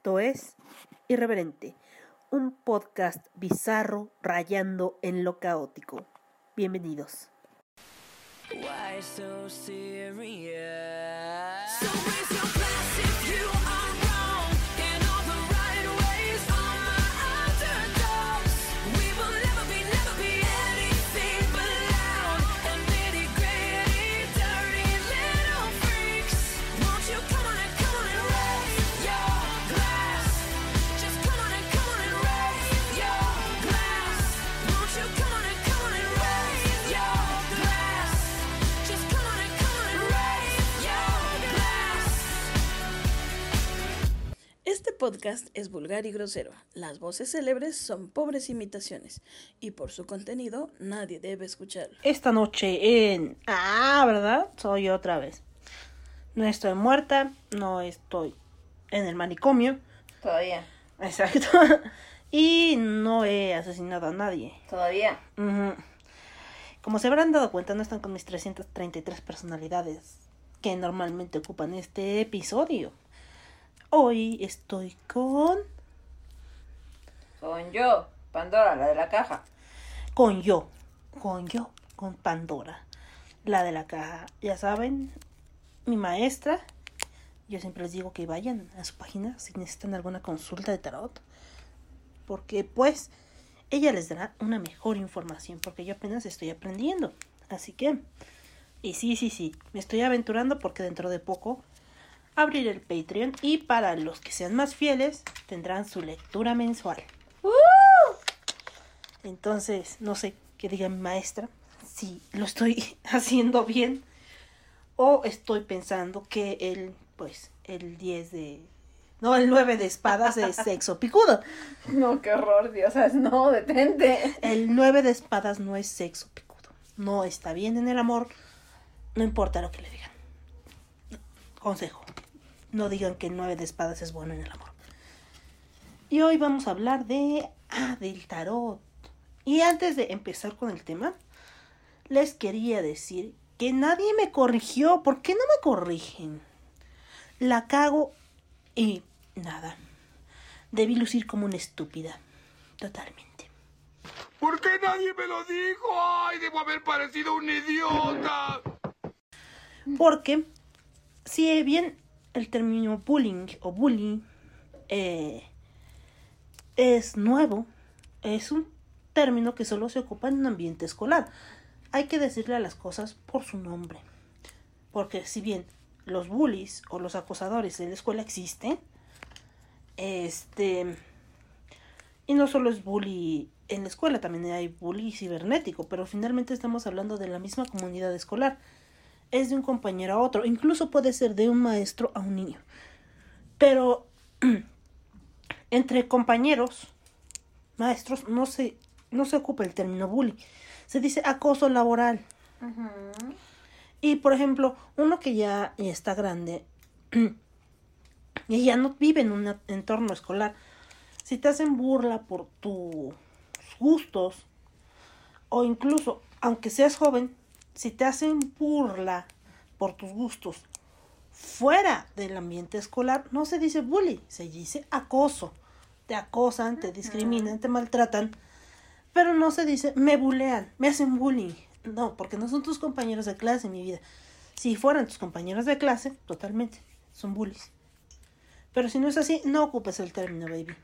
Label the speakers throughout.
Speaker 1: Esto es Irreverente, un podcast bizarro rayando en lo caótico. Bienvenidos.
Speaker 2: Why so serious?
Speaker 3: So
Speaker 4: Este podcast es vulgar y grosero. Las voces célebres son pobres imitaciones y por su contenido nadie debe escucharlo.
Speaker 1: Esta noche en... Ah, ¿verdad? Soy yo otra vez. No estoy muerta, no estoy en el manicomio.
Speaker 5: Todavía,
Speaker 1: Exacto. Y no he asesinado a nadie.
Speaker 5: todavía.
Speaker 1: Como se habrán dado cuenta, no están con mis 333 personalidades que normalmente ocupan este episodio. Hoy estoy con...
Speaker 5: Con yo, Pandora, la de la caja.
Speaker 1: con yo, con yo, con Pandora, la de la caja. Ya saben, mi maestra, yo siempre les digo que vayan a su página si necesitan alguna consulta de tarot, porque pues ella les dará una mejor información, porque yo apenas estoy aprendiendo. Así que, y sí, sí, sí, me estoy aventurando porque dentro de poco abriré el Patreon y para los que sean más fieles tendrán su lectura mensual. Entonces, no sé qué diga mi maestra, si lo estoy haciendo bien o estoy pensando que el, pues, el 10 de... No, el 9 de espadas es sexo picudo.
Speaker 5: No, qué horror, Dios, no, detente.
Speaker 1: El 9 de espadas no es sexo picudo. No está bien en el amor, no importa lo que le digan. Consejo, no digan que 9 de espadas es bueno en el amor. Y hoy vamos a hablar de... Ah, del tarot. Y antes de empezar con el tema, les quería decir que nadie me corrigió. ¿Por qué no me corrigen? La cago y nada. Debí lucir como una estúpida. Totalmente.
Speaker 6: ¿Por qué nadie me lo dijo? ¡Ay, debo haber parecido un idiota!
Speaker 1: Porque si bien el término bullying o bullying eh, es nuevo, es un término que solo se ocupa en un ambiente escolar. Hay que decirle a las cosas por su nombre. Porque si bien los bullies o los acosadores en la escuela existen, este... Y no solo es bully en la escuela, también hay bully cibernético, pero finalmente estamos hablando de la misma comunidad escolar es de un compañero a otro, incluso puede ser de un maestro a un niño. Pero entre compañeros, maestros, no se, no se ocupa el término bullying. Se dice acoso laboral. Y por ejemplo, uno que ya está grande y ya no vive en un entorno escolar, si te hacen burla por tus gustos, o incluso, aunque seas joven, si te hacen burla por tus gustos fuera del ambiente escolar, no se dice bully, se dice acoso. Te acosan, te discriminan, te maltratan, pero no se dice me bulean, me hacen bullying. No, porque no son tus compañeros de clase, mi vida. Si fueran tus compañeros de clase, totalmente, son bullies. Pero si no es así, no ocupes el término, baby.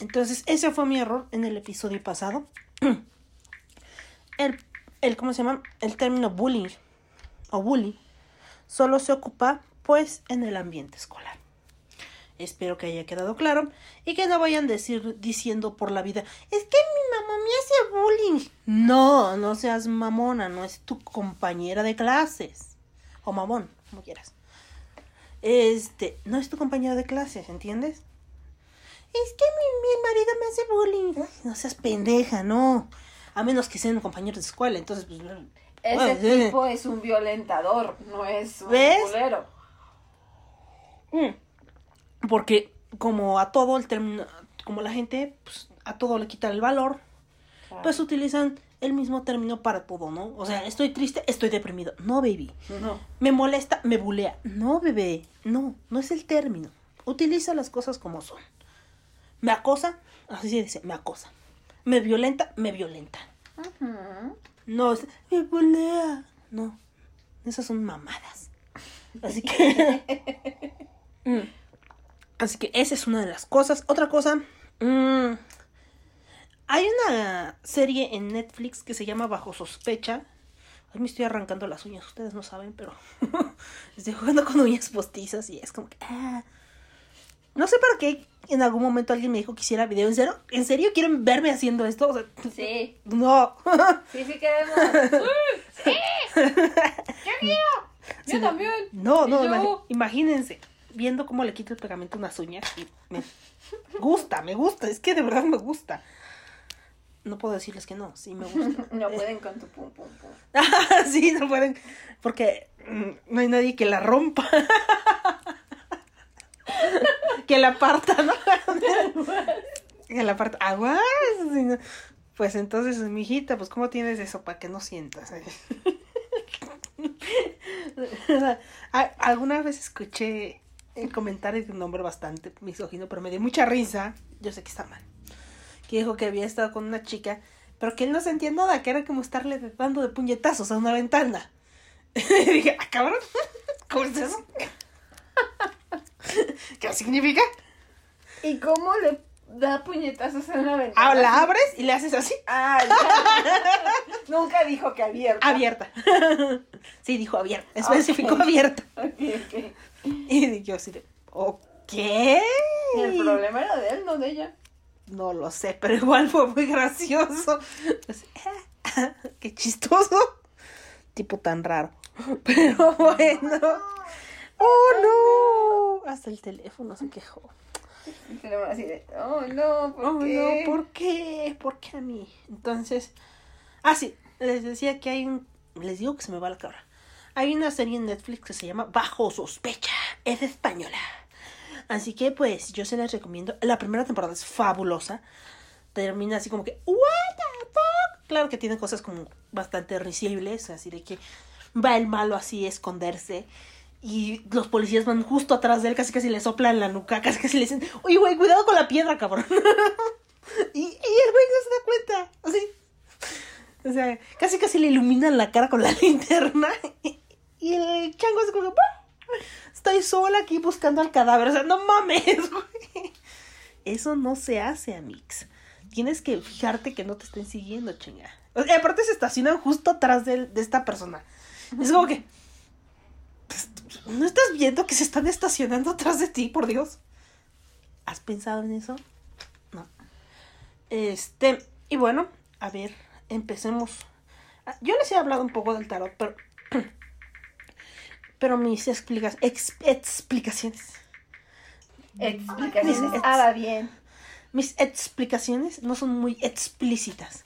Speaker 1: Entonces, ese fue mi error en el episodio pasado. el, el, ¿cómo se llama? El término bullying o bully solo se ocupa, pues, en el ambiente escolar. Espero que haya quedado claro y que no vayan decir, diciendo por la vida, es que mi mamá me hace bullying. No, no seas mamona, no es tu compañera de clases. O mamón, como quieras. Este, no es tu compañera de clases, ¿entiendes? Es que mi, mi marido me hace bullying. No seas pendeja, no. A menos que sean compañeros de escuela, entonces, pues.
Speaker 5: Ese
Speaker 1: ay,
Speaker 5: tipo es un violentador, no es un
Speaker 1: ¿Ves?
Speaker 5: culero.
Speaker 1: Mm. Porque como a todo el término, como la gente, pues a todo le quita el valor, pues utilizan el mismo término para todo, ¿no? O sea, estoy triste, estoy deprimido. No, baby.
Speaker 5: No.
Speaker 1: Me molesta, me bulea. No, bebé. No, no es el término. Utiliza las cosas como son. Me acosa, así se dice, me acosa. Me violenta, me violenta. No, es, me bulea. No, esas son mamadas. Así que... Mm. Así que esa es una de las cosas. Otra cosa... mm, hay una serie en Netflix que se llama Bajo Sospecha. Ay, me estoy arrancando las uñas, ustedes no saben, pero estoy jugando con uñas postizas y es como que... ah. No sé para qué en algún momento alguien me dijo que hiciera video. ¿En serio? ¿En serio quieren verme haciendo esto? O sea,
Speaker 5: Sí,
Speaker 1: no.
Speaker 5: sí, sí queremos. ¡Sí! ¡Yo quiero! Yo también.
Speaker 1: No, no,
Speaker 5: yo.
Speaker 1: imagínense viendo cómo le quito el pegamento a unas uñas y me gusta, me gusta, es que de verdad me gusta. No puedo decirles que no, sí me gusta.
Speaker 5: No pueden con tu pum pum pum.
Speaker 1: sí, no pueden, porque mm, no hay nadie que la rompa. que la parta, ¿no? que la parta. Aguas. Pues entonces, mi hijita, pues ¿cómo tienes eso para que no sientas? A- Alguna vez escuché el comentario de un hombre bastante misógino, pero me dio mucha risa. Yo sé que está mal. Que dijo que había estado con una chica, pero que él no sentía nada, que era como estarle dando de puñetazos a una ventana. y dije, ah, cabrón, ¿cómo es eso? ¿Qué significa?
Speaker 5: ¿Y cómo le da puñetazos en una ventana?
Speaker 1: Ah, la abres y le haces así,
Speaker 5: Ah, ya. Nunca dijo que abierta.
Speaker 1: abierta. sí, dijo abierta, especificó abierta.
Speaker 5: Ok, ok.
Speaker 1: Y yo así de, ok.
Speaker 5: Y el problema era de él, no de ella.
Speaker 1: No lo sé, pero igual fue muy gracioso. Así, ah, Qué chistoso. Tipo tan raro. Pero bueno. Oh no. Hasta el teléfono se quejó.
Speaker 5: Así de, oh no, ¿por
Speaker 1: Oh
Speaker 5: qué?
Speaker 1: no, ¿por qué? ¿Por qué a mí? Entonces. Ah, sí. Les decía que hay un. Les digo que se me va la cabra. Hay una serie en Netflix que se llama Bajo Sospecha. Es española. Así que pues yo se las recomiendo. La primera temporada es fabulosa. Termina así como que, ¿What the fuck? Claro que tiene cosas como bastante risibles. Así de que va el malo así a esconderse. Y los policías van justo atrás de él, casi casi le soplan la nuca, casi casi le dicen, oye, güey, cuidado con la piedra, cabrón. y, y el güey no se da cuenta, así. O sea, casi casi le iluminan la cara con la linterna. Y, el chango es como, "¡Pah! estoy sola aquí buscando al cadáver. O sea, no mames, güey. Eso no se hace, Amix. Tienes que fijarte que no te estén siguiendo, chinga. Aparte se estacionan justo atrás de, de esta persona. Es como que... ¿No estás viendo que se están estacionando atrás de ti, por Dios? ¿Has pensado en eso? No. Este, y bueno, a ver, empecemos. Ah, Yo les he hablado un poco del tarot, pero. Pero mis explicas, ex- explicaciones.
Speaker 5: Explicaciones.
Speaker 1: Ex-
Speaker 5: Ah, va bien.
Speaker 1: Mis explicaciones no son muy explícitas.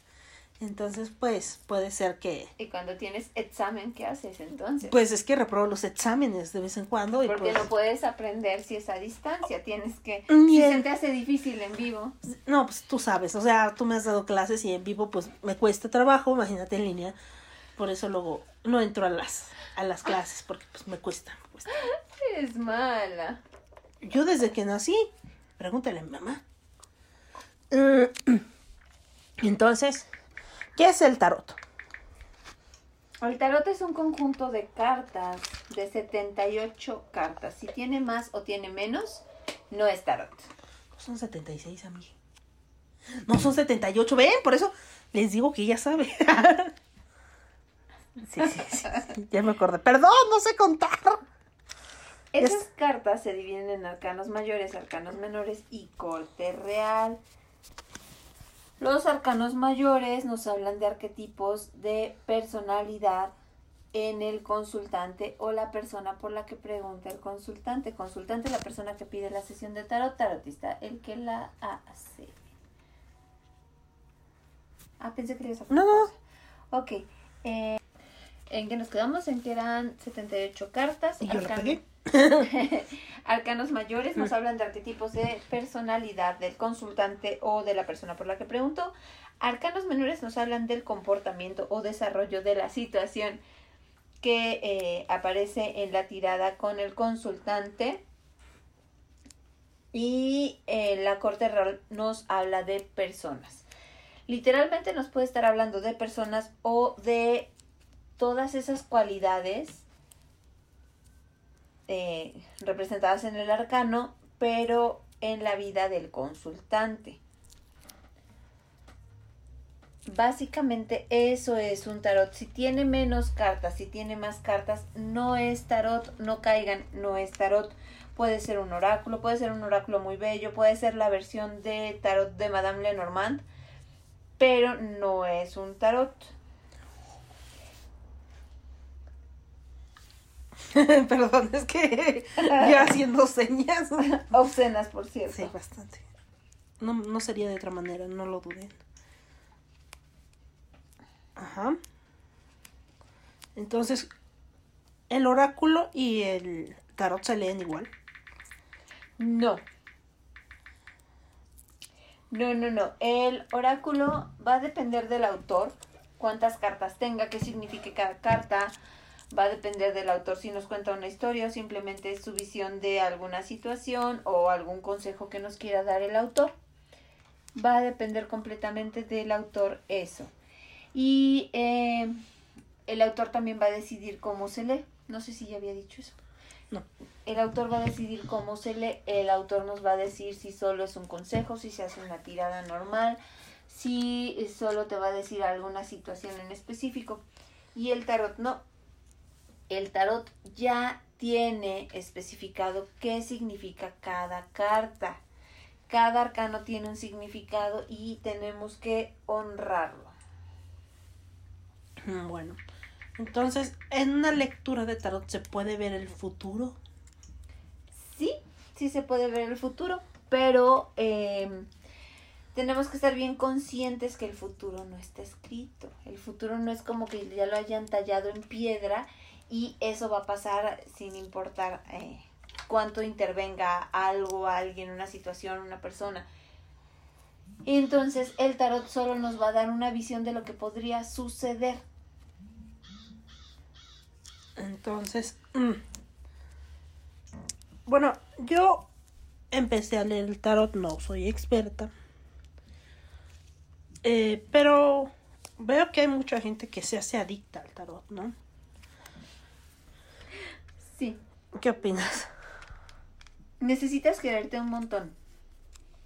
Speaker 1: Entonces, pues, puede ser que.
Speaker 5: Y cuando tienes examen, ¿qué haces entonces?
Speaker 1: Pues es que repruebo los exámenes de vez en cuando. Y
Speaker 5: Porque
Speaker 1: pues,
Speaker 5: no puedes aprender si es a distancia, tienes que...
Speaker 1: Ni
Speaker 5: Si
Speaker 1: el-
Speaker 5: se te hace difícil en vivo.
Speaker 1: No, pues tú sabes, o sea, tú me has dado clases y en vivo pues me cuesta trabajo, imagínate en línea. Por eso luego no entro a las a las clases porque pues me cuesta, me cuesta.
Speaker 5: Es mala.
Speaker 1: Yo desde que nací, pregúntale a mi mamá. Entonces, ¿qué es el tarot?
Speaker 5: El tarot es un conjunto de cartas, de 78 cartas. Si tiene más o tiene menos, no es tarot.
Speaker 1: Son 76 a mí. No, son 78, ven, por eso les digo que ella sabe. Sí, sí, sí, sí, ya me acordé. Perdón, no sé contar.
Speaker 5: Esas
Speaker 1: Es-
Speaker 5: cartas se dividen en arcanos mayores, arcanos menores y corte real. Los arcanos mayores nos hablan de arquetipos de personalidad en el consultante o la persona por la que pregunta el consultante. Consultante la persona que pide la sesión de tarot, tarotista el que la hace. Ah, pensé que le ibas
Speaker 1: No, no.
Speaker 5: Ok. eh, ¿En qué nos quedamos? En que eran 78 cartas.
Speaker 1: Y yo la
Speaker 5: arcan-
Speaker 1: pegué.
Speaker 5: Arcanos mayores nos hablan de arquetipos de personalidad del consultante o de la persona por la que preguntó. Arcanos menores nos hablan del comportamiento o desarrollo de la situación que eh, aparece en la tirada con el consultante. Y eh, la corte real nos habla de personas. Literalmente nos puede estar hablando de personas o de todas esas cualidades eh, representadas en el arcano, pero en la vida del consultante. Básicamente eso es un tarot. Si tiene menos cartas, si tiene más cartas, no es tarot, no caigan, no es tarot. Puede ser un oráculo, puede ser un oráculo muy bello, puede ser la versión de tarot de Madame Lenormand, pero no es un tarot.
Speaker 1: Perdón, es que yo haciendo señas.
Speaker 5: Obscenas, por cierto.
Speaker 1: Sí, bastante. No, no sería de otra manera, no lo duden. Ajá. Entonces, el oráculo y el tarot se leen igual.
Speaker 5: No. No, no, no. El oráculo va a depender del autor, cuántas cartas tenga, qué signifique cada carta. Va a depender del autor si nos cuenta una historia o simplemente es su visión de alguna situación o algún consejo que nos quiera dar el autor. Va a depender completamente del autor eso. Y eh, el autor también va a decidir cómo se lee. No sé si ya había dicho eso.
Speaker 1: No.
Speaker 5: El autor va a decidir cómo se lee. El autor nos va a decir si solo es un consejo, si se hace una tirada normal, si solo te va a decir alguna situación en específico. Y el tarot no. El tarot ya tiene especificado qué significa cada carta. Cada arcano tiene un significado y tenemos que honrarlo.
Speaker 1: Mm, Bueno, entonces, en una lectura de tarot se puede ver el futuro.
Speaker 5: sí, sí se puede ver el futuro, pero eh, tenemos que estar bien conscientes que el futuro no está escrito. El futuro no es como que ya lo hayan tallado en piedra y eso va a pasar sin importar eh, cuánto intervenga algo, alguien, una situación, una persona. Entonces el tarot solo nos va a dar una visión de lo que podría suceder.
Speaker 1: Entonces, mm. bueno, yo empecé a leer el tarot, no soy experta. Eh, pero veo que hay mucha gente que se hace adicta al tarot, ¿no?
Speaker 5: Sí.
Speaker 1: ¿Qué opinas?
Speaker 5: Necesitas quererte un montón.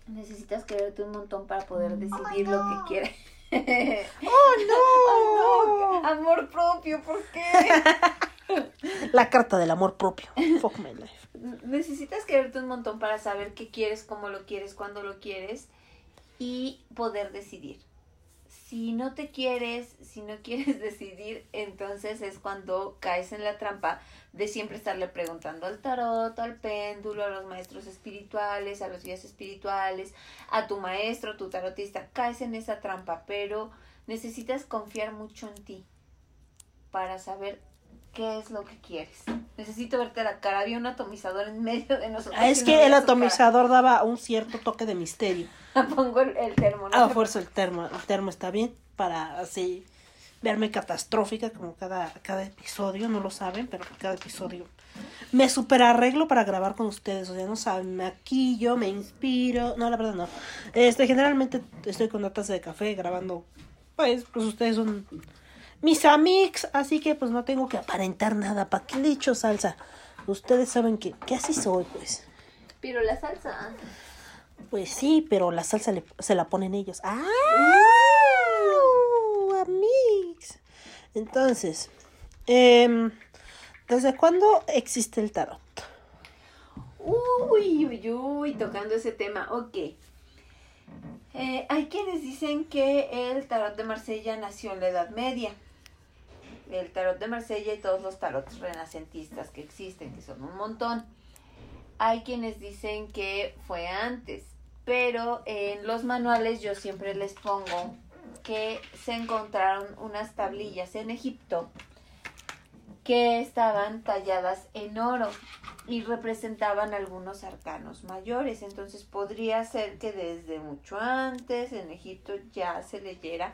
Speaker 5: Necesitas quererte un montón para poder decidir lo que quieres.
Speaker 1: ¡Oh,
Speaker 5: no! Amor propio, ¿por qué?
Speaker 1: La carta del amor propio. Fuck my life.
Speaker 5: Necesitas quererte un montón para saber qué quieres, cómo lo quieres, cuándo lo quieres y poder decidir. Si no te quieres, si no quieres decidir, entonces es cuando caes en la trampa de siempre estarle preguntando al tarot, al péndulo, a los maestros espirituales, a los guías espirituales, a tu maestro, tu tarotista. Caes en esa trampa, pero necesitas confiar mucho en ti para saber qué es lo que quieres. Necesito verte la cara. Había un atomizador en medio de nosotros.
Speaker 1: Ah, es que el
Speaker 5: cara.
Speaker 1: atomizador daba un cierto toque de misterio.
Speaker 5: Pongo el, el termo. ¿no?
Speaker 1: A fuerza el termo, el termo está bien para así verme catastrófica como cada, cada episodio, no lo saben, pero cada episodio me super arreglo para grabar con ustedes, o sea, no saben, me maquillo, me inspiro, no, la verdad no. Este, generalmente estoy con una taza de café grabando, pues, pues ustedes son mis amics, así que pues no tengo que aparentar nada, ¿para qué le echo salsa? Ustedes saben que, que así soy, pues.
Speaker 5: Pero la salsa.
Speaker 1: Pues sí, pero la salsa le- se la ponen ellos. ¡Ah! Amigos. Entonces, em, ¿desde cuándo existe el tarot?
Speaker 5: Uy, uy, uy, tocando ese tema. Ok. Eh, hay quienes dicen que el tarot de Marsella nació en la Edad Media. El tarot de Marsella y todos los tarots renacentistas que existen, que son un montón. Hay quienes dicen que fue antes, pero en los manuales yo siempre les pongo que se encontraron unas tablillas en Egipto que estaban talladas en oro y representaban algunos arcanos mayores. Entonces podría ser que desde mucho antes en Egipto ya se leyera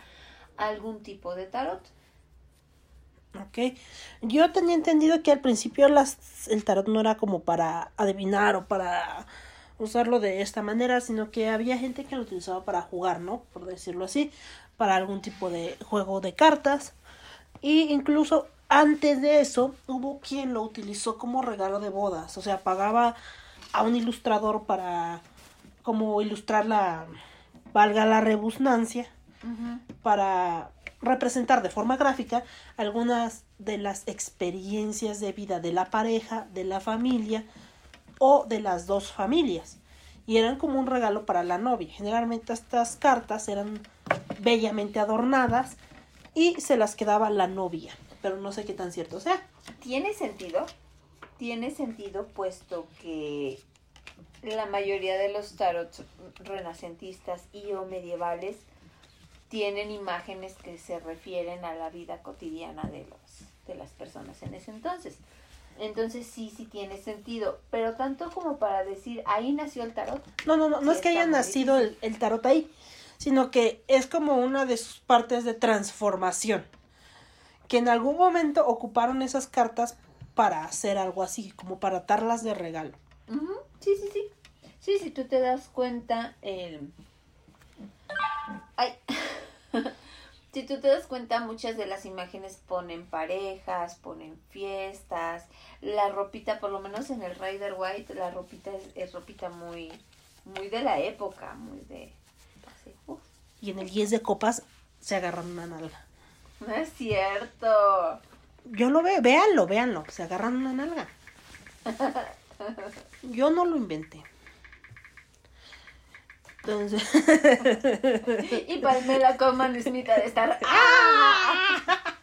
Speaker 5: algún tipo de tarot.
Speaker 1: Ok. Yo tenía entendido que al principio el tarot no era como para adivinar o para usarlo de esta manera, sino que había gente que lo utilizaba para jugar, ¿no? Por decirlo así, para algún tipo de juego de cartas. Y incluso antes de eso hubo quien lo utilizó como regalo de bodas, o sea, pagaba a un ilustrador para como ilustrar la valga la rebusnancia para representar de forma gráfica algunas de las experiencias de vida de la pareja, de la familia o de las dos familias. Y eran como un regalo para la novia. Generalmente estas cartas eran bellamente adornadas y se las quedaba la novia. Pero no sé qué tan cierto sea.
Speaker 5: Tiene sentido, tiene sentido puesto que la mayoría de los tarots renacentistas y o medievales tienen imágenes que se refieren a la vida cotidiana de los de las personas en ese entonces. Entonces sí, sí tiene sentido, pero tanto como para decir ahí nació el tarot.
Speaker 1: No, no, no, no es que haya nacido el, el tarot ahí, sino que es como una de sus partes de transformación. Que en algún momento ocuparon esas cartas para hacer algo así, como para darlas de regalo.
Speaker 5: Ujú, Sí, sí, sí. Sí, si tú te das cuenta, el... Ay. si tú te das cuenta, muchas de las imágenes ponen parejas, ponen fiestas, la ropita, por lo menos en el Rider White, la ropita es, es ropita muy, muy de la época, muy de... así, uf.
Speaker 1: Y en el 10 de copas se agarran una nalga.
Speaker 5: No es cierto.
Speaker 1: Yo lo veo, véanlo, véanlo, se agarran una nalga. Yo no lo inventé. Entonces,
Speaker 5: Y Palmela Coman Smith ha de estar... ¡Ah!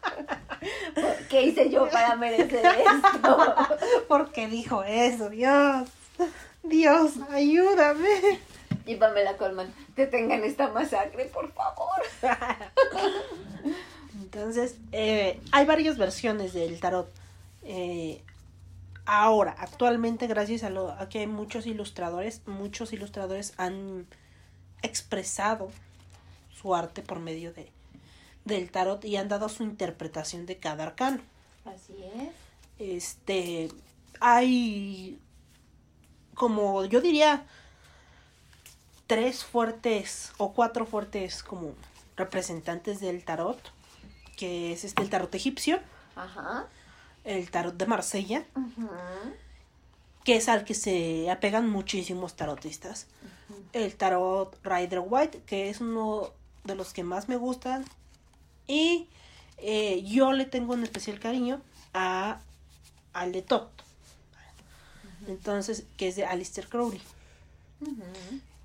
Speaker 5: ¿Qué hice yo para merecer esto?
Speaker 1: porque dijo eso, Dios. Dios, ayúdame.
Speaker 5: Y Pamela Colman, que tengan esta masacre, por favor.
Speaker 1: Entonces, eh, hay varias versiones del tarot. Eh, ahora, actualmente, gracias a, lo, a que hay muchos ilustradores, muchos ilustradores han expresado su arte por medio de, del tarot y han dado su interpretación de cada arcano.
Speaker 5: Así es.
Speaker 1: Este, hay como yo diría tres fuertes o cuatro fuertes como representantes del tarot, que es este el tarot egipcio,
Speaker 5: Ajá.
Speaker 1: el tarot de Marsella, que es al que se apegan muchísimos tarotistas. El tarot Rider White, que es uno de los que más me gustan. Y eh, yo le tengo un especial cariño a al de Tot. Entonces, que es de Alistair Crowley.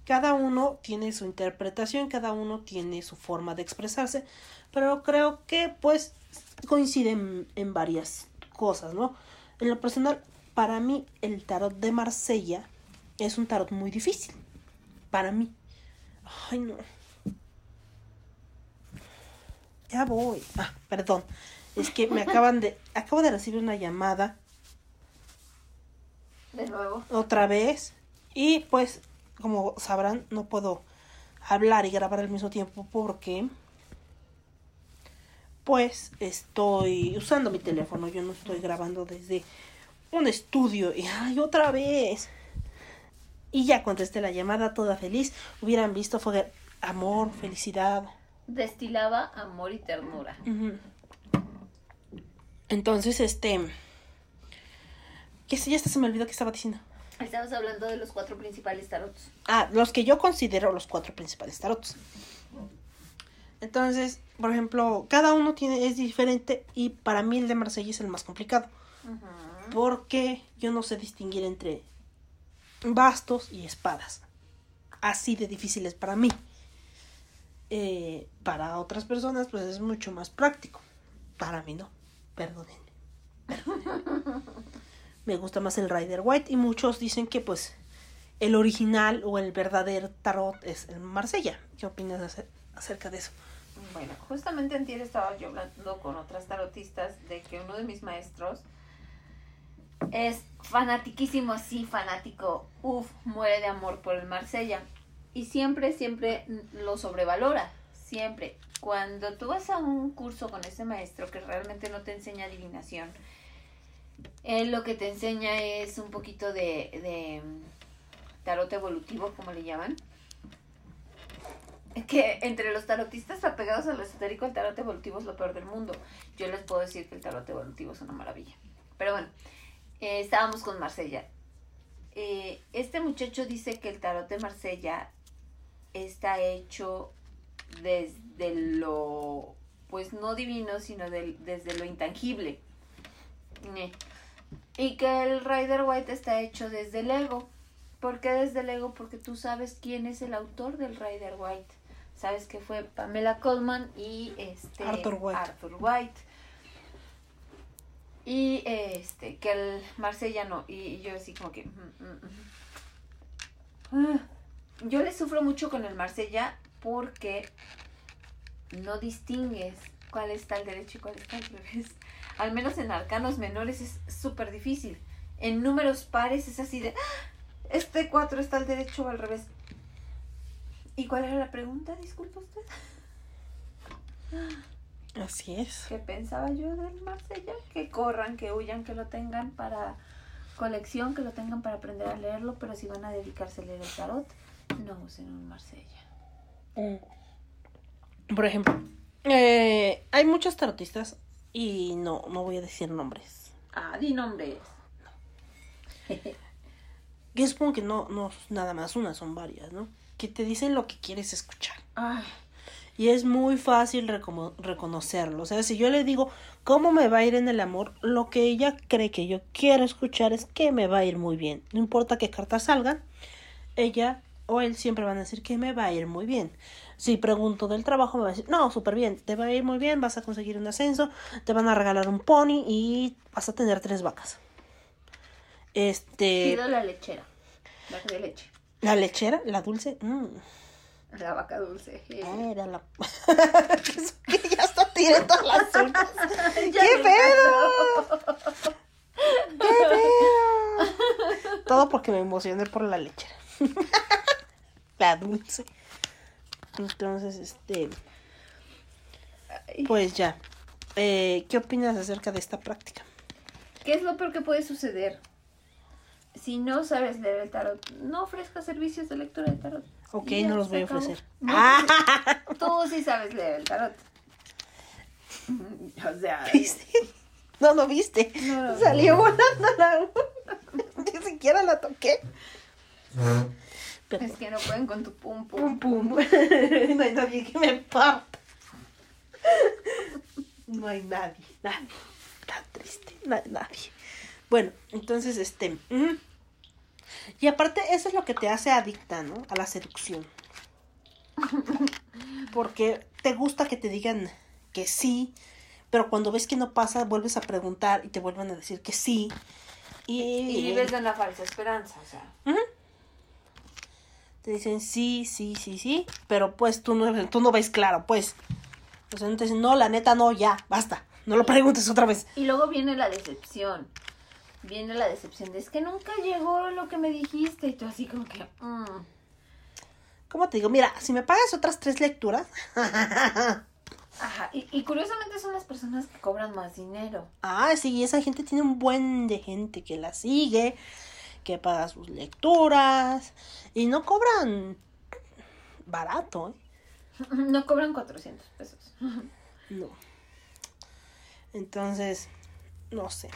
Speaker 1: Cada uno tiene su interpretación, cada uno tiene su forma de expresarse, pero creo que pues coinciden en varias cosas, ¿no? En lo personal, para mí el tarot de Marsella es un tarot muy difícil. Para mí. Ay, no. Ya voy. Ah, perdón. Es que me acaban de... Acabo de recibir una llamada
Speaker 5: De nuevo.
Speaker 1: otra vez. Y pues, como sabrán, no puedo hablar y grabar al mismo tiempo porque pues estoy usando mi teléfono. Yo no estoy grabando desde un estudio. Y ay, otra vez. Y ya contesté la llamada toda feliz. Hubieran visto fue amor, felicidad.
Speaker 5: Destilaba amor y ternura.
Speaker 1: Entonces, este... Que sí, ya hasta se me olvidó que estaba diciendo.
Speaker 5: Estamos hablando de los cuatro principales tarots.
Speaker 1: Ah, los que yo considero los cuatro principales tarots. Entonces, por ejemplo, cada uno tiene, es diferente y para mí el de Marsella es el más complicado. Porque yo no sé distinguir entre bastos y espadas. Así de difíciles para mí. Eh, para otras personas, pues es mucho más práctico. Para mí no. Perdónenme. Me gusta más el Rider White y muchos dicen que pues el original o el verdadero tarot es el Marsella. ¿Qué opinas acer- acerca de eso?
Speaker 5: Bueno, justamente antier estaba yo hablando con otras tarotistas de que uno de mis maestros es fanatiquísimo, así fanático, uff, muere de amor por el Marsella. Y siempre, siempre lo sobrevalora, siempre. Cuando tú vas a un curso con ese maestro que realmente no te enseña adivinación, él lo que te enseña es un poquito de, de tarot evolutivo, como le llaman. Que entre los tarotistas apegados a esotérico, el tarot evolutivo es lo peor del mundo. Yo les puedo decir que el tarot evolutivo es una maravilla. Pero bueno, eh, estábamos con Marsella. Eh, este muchacho dice que el tarot de Marsella está hecho desde lo, pues no divino, sino del- desde lo intangible. Y que el Rider White está hecho desde el ego. ¿Por qué desde el ego? Porque tú sabes quién es el autor del Rider White. Sabes que fue Pamela Coleman y este
Speaker 1: Arthur White.
Speaker 5: Arthur White. Y este, que el Marsella no. Y, yo así como que. mm, mm, mm. Ah, Yo le sufro mucho con el Marsella porque no distingues cuál está al derecho y cuál está al revés. Al menos en arcanos menores es súper difícil. En números pares es así de. "Ah, Este 4 está al derecho o al revés. ¿Y cuál era la pregunta? Disculpa usted.
Speaker 1: Así es.
Speaker 5: ¿Qué pensaba yo del Marsella? Que corran, que huyan, que lo tengan para colección, que lo tengan para aprender a leerlo, pero si van a dedicarse a leer el tarot, no usen un Marsella.
Speaker 1: Por ejemplo, eh, hay muchos tarotistas y no, no voy a decir nombres.
Speaker 5: Ah, di nombres.
Speaker 1: Yo supongo que no, no nada más una, son varias, ¿no? Que te dicen lo que quieres escuchar.
Speaker 5: Ay,
Speaker 1: Y es muy fácil recono- reconocerlo. O sea, si yo le digo cómo me va a ir en el amor, lo que ella cree que yo quiero escuchar es que me va a ir muy bien. No importa qué cartas salgan, ella o él siempre van a decir que me va a ir muy bien. Si pregunto del trabajo, me va a decir, no, súper bien, te va a ir muy bien, vas a conseguir un ascenso, te van a regalar un pony y vas a tener tres vacas. Este,
Speaker 5: pido la lechera. La de leche.
Speaker 1: la lechera, la dulce, mm.
Speaker 5: La vaca dulce.
Speaker 1: Ah, era la... que ya hasta tiré todas las uñas. ¡Qué pedo! ¡Qué pedo! Todo porque me emocioné por la lechera. la dulce. Entonces, este... Pues ya. Eh, ¿Qué opinas acerca de esta práctica?
Speaker 5: ¿Qué es lo peor que puede suceder? Si no sabes leer el tarot, no ofrezcas servicios de lectura de tarot.
Speaker 1: Ok,
Speaker 5: ya,
Speaker 1: no los voy a ofrecer.
Speaker 5: No,
Speaker 1: Ah,
Speaker 5: Tú sí sabes leer el tarot. O sea,
Speaker 1: ¿viste? No, no viste.
Speaker 5: No lo vi.
Speaker 1: Salió volando la. Ni siquiera la toqué. Pero-
Speaker 5: es que no pueden con tu pum
Speaker 1: Pum,
Speaker 5: pum.
Speaker 1: pum. No hay nadie que me parta. No hay nadie, nadie. Tan triste, na- nadie. Bueno, entonces, este. Y aparte, eso es lo que te hace adicta, ¿no? A la seducción. Porque te gusta que te digan que sí, pero cuando ves que no pasa, vuelves a preguntar y te vuelven a decir que sí. Y,
Speaker 5: Y vives de una falsa esperanza, o sea.
Speaker 1: te dicen sí, sí, sí, sí, pero pues tú no, tú no ves claro, pues. O sea, no te dicen, no, la neta no, ya, basta. No lo preguntes otra vez.
Speaker 5: Y luego viene la decepción. Viene la decepción de es que nunca llegó lo que me dijiste. Y tú así como que. mm.
Speaker 1: ¿Cómo te digo? Mira, si me pagas otras tres lecturas.
Speaker 5: Ajá. Y, y curiosamente son las personas que cobran más dinero.
Speaker 1: ah, sí, esa gente tiene un buen de gente que la sigue, que paga sus lecturas y no cobran barato, ¿eh?
Speaker 5: No cobran 400 pesos.
Speaker 1: No. Entonces, no sé.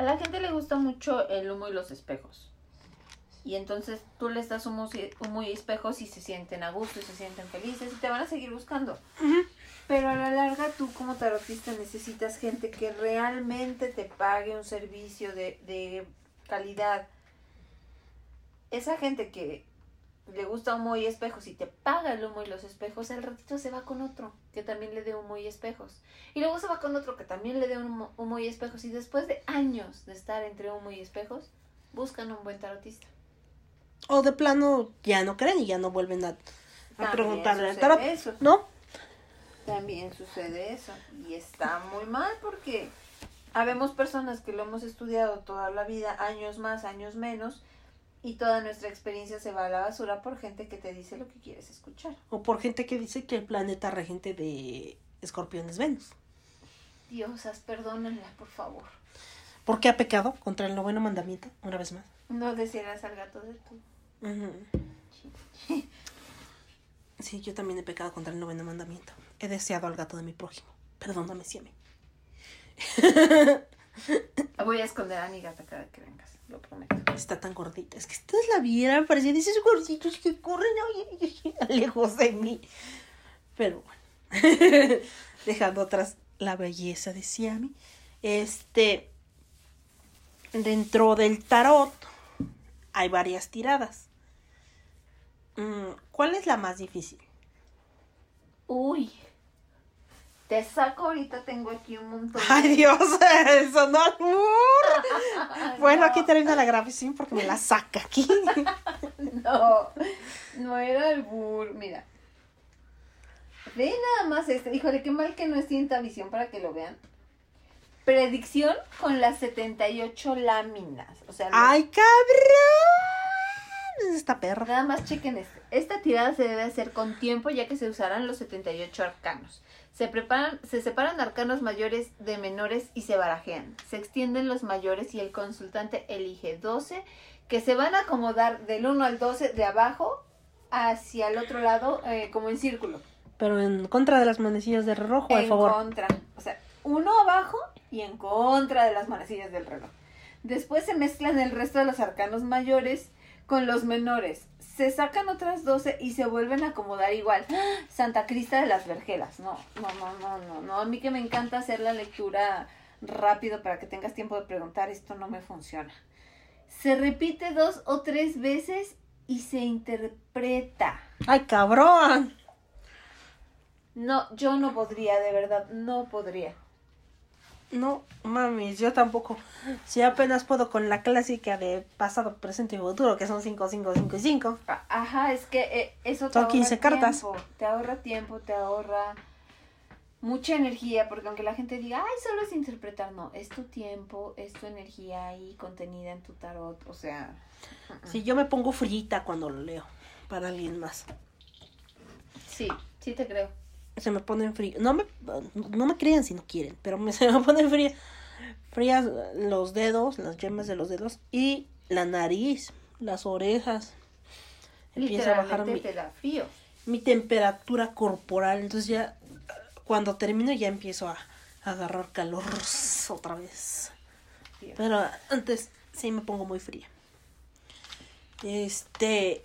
Speaker 5: A la gente le gusta mucho el humo y los espejos. Y entonces tú les das humo, humo y espejos y se sienten a gusto y se sienten felices y te van a seguir buscando. Pero a la larga tú como tarotista necesitas gente que realmente te pague un servicio de, de calidad. Esa gente que le gusta humo y espejos y te paga el humo y los espejos, al ratito se va con otro que también le dé humo y espejos. Y luego se va con otro que también le dé humo, humo y espejos. Y después de años de estar entre humo y espejos, buscan un buen tarotista.
Speaker 1: O de plano ya no creen y ya no vuelven a, a preguntarle al tarot.
Speaker 5: eso.
Speaker 1: ¿No?
Speaker 5: También sucede eso. Y está muy mal porque habemos personas que lo hemos estudiado toda la vida, años más, años menos, y toda nuestra experiencia se va a la basura por gente que te dice lo que quieres escuchar.
Speaker 1: O por gente que dice que el planeta regente de Escorpión es Venus.
Speaker 5: Diosas, perdónenla, por favor.
Speaker 1: ¿Por qué ha pecado contra el noveno mandamiento? Una vez más.
Speaker 5: No desearás al gato de
Speaker 1: Ujú. Sí, yo también he pecado contra el noveno mandamiento. He deseado al gato de mi prójimo. Perdóname, Siame.
Speaker 5: Voy a esconder a mi gata cada que vengas, lo prometo.
Speaker 1: Está tan gordita. Es que ustedes la vieran, parecían esos gorditos que corren lejos de mí. Pero bueno. Dejando atrás la belleza de Siami. Este. Dentro del tarot hay varias tiradas. Mm, ¿Cuál es la más difícil?
Speaker 5: Uy. Te saco ahorita, tengo aquí un montón.
Speaker 1: Ay, Dios, eso no albur. Bueno, aquí termina la grabación porque me la saca aquí.
Speaker 5: No, no era el bur. Mira. Ve nada más este. Híjole, qué mal que no es tinta visión para que lo vean. Predicción con las 78 láminas. O sea, los-
Speaker 1: ¡Ay, cabrón! Esta perra.
Speaker 5: nada más chequen este. Esta tirada se debe hacer con tiempo ya que se usarán los 78 arcanos. Se preparan, se separan arcanos mayores de menores y se barajean. Se extienden los mayores y el consultante elige 12 que se van a acomodar del 1 al 12 de abajo hacia el otro lado eh, como en círculo.
Speaker 1: Pero en contra de las manecillas de rojo, a
Speaker 5: en
Speaker 1: favor.
Speaker 5: contra. O sea, uno abajo y en contra de las manecillas del reloj. Después se mezclan el resto de los arcanos mayores con los menores. Se sacan otras 12 y se vuelven a acomodar igual. Santa Crista de las Vergelas. No, no, no, no, no, no. A mí que me encanta hacer la lectura rápido para que tengas tiempo de preguntar, esto no me funciona. Se repite dos o tres veces y se interpreta.
Speaker 1: ¡Ay, cabrón!
Speaker 5: No, yo no podría, de verdad, no podría.
Speaker 1: No, mames, yo tampoco. Si apenas puedo con la clásica de pasado, presente y futuro, que son 5, 5, 5 y 5.
Speaker 5: A- Ajá, es que eh, eso te
Speaker 1: Son
Speaker 5: ahorra
Speaker 1: 15 cartas.
Speaker 5: tiempo, te ahorra tiempo, te ahorra mucha energía, porque aunque la gente diga, ay, solo es interpretar, no, es tu tiempo, es tu energía ahí contenida en tu tarot, o sea,
Speaker 1: Si yo me pongo frita cuando lo leo para alguien más.
Speaker 5: sí, sí te creo.
Speaker 1: Se me ponen frío. No me, no me crean si no quieren, pero me, se me ponen fría, frías los dedos, las yemas de los dedos y la nariz, las orejas. Empieza a bajar mi,
Speaker 5: te da frío.
Speaker 1: mi temperatura corporal. Entonces ya cuando termino ya empiezo a, a agarrar calor otra vez. Pero antes sí me pongo muy fría. Este.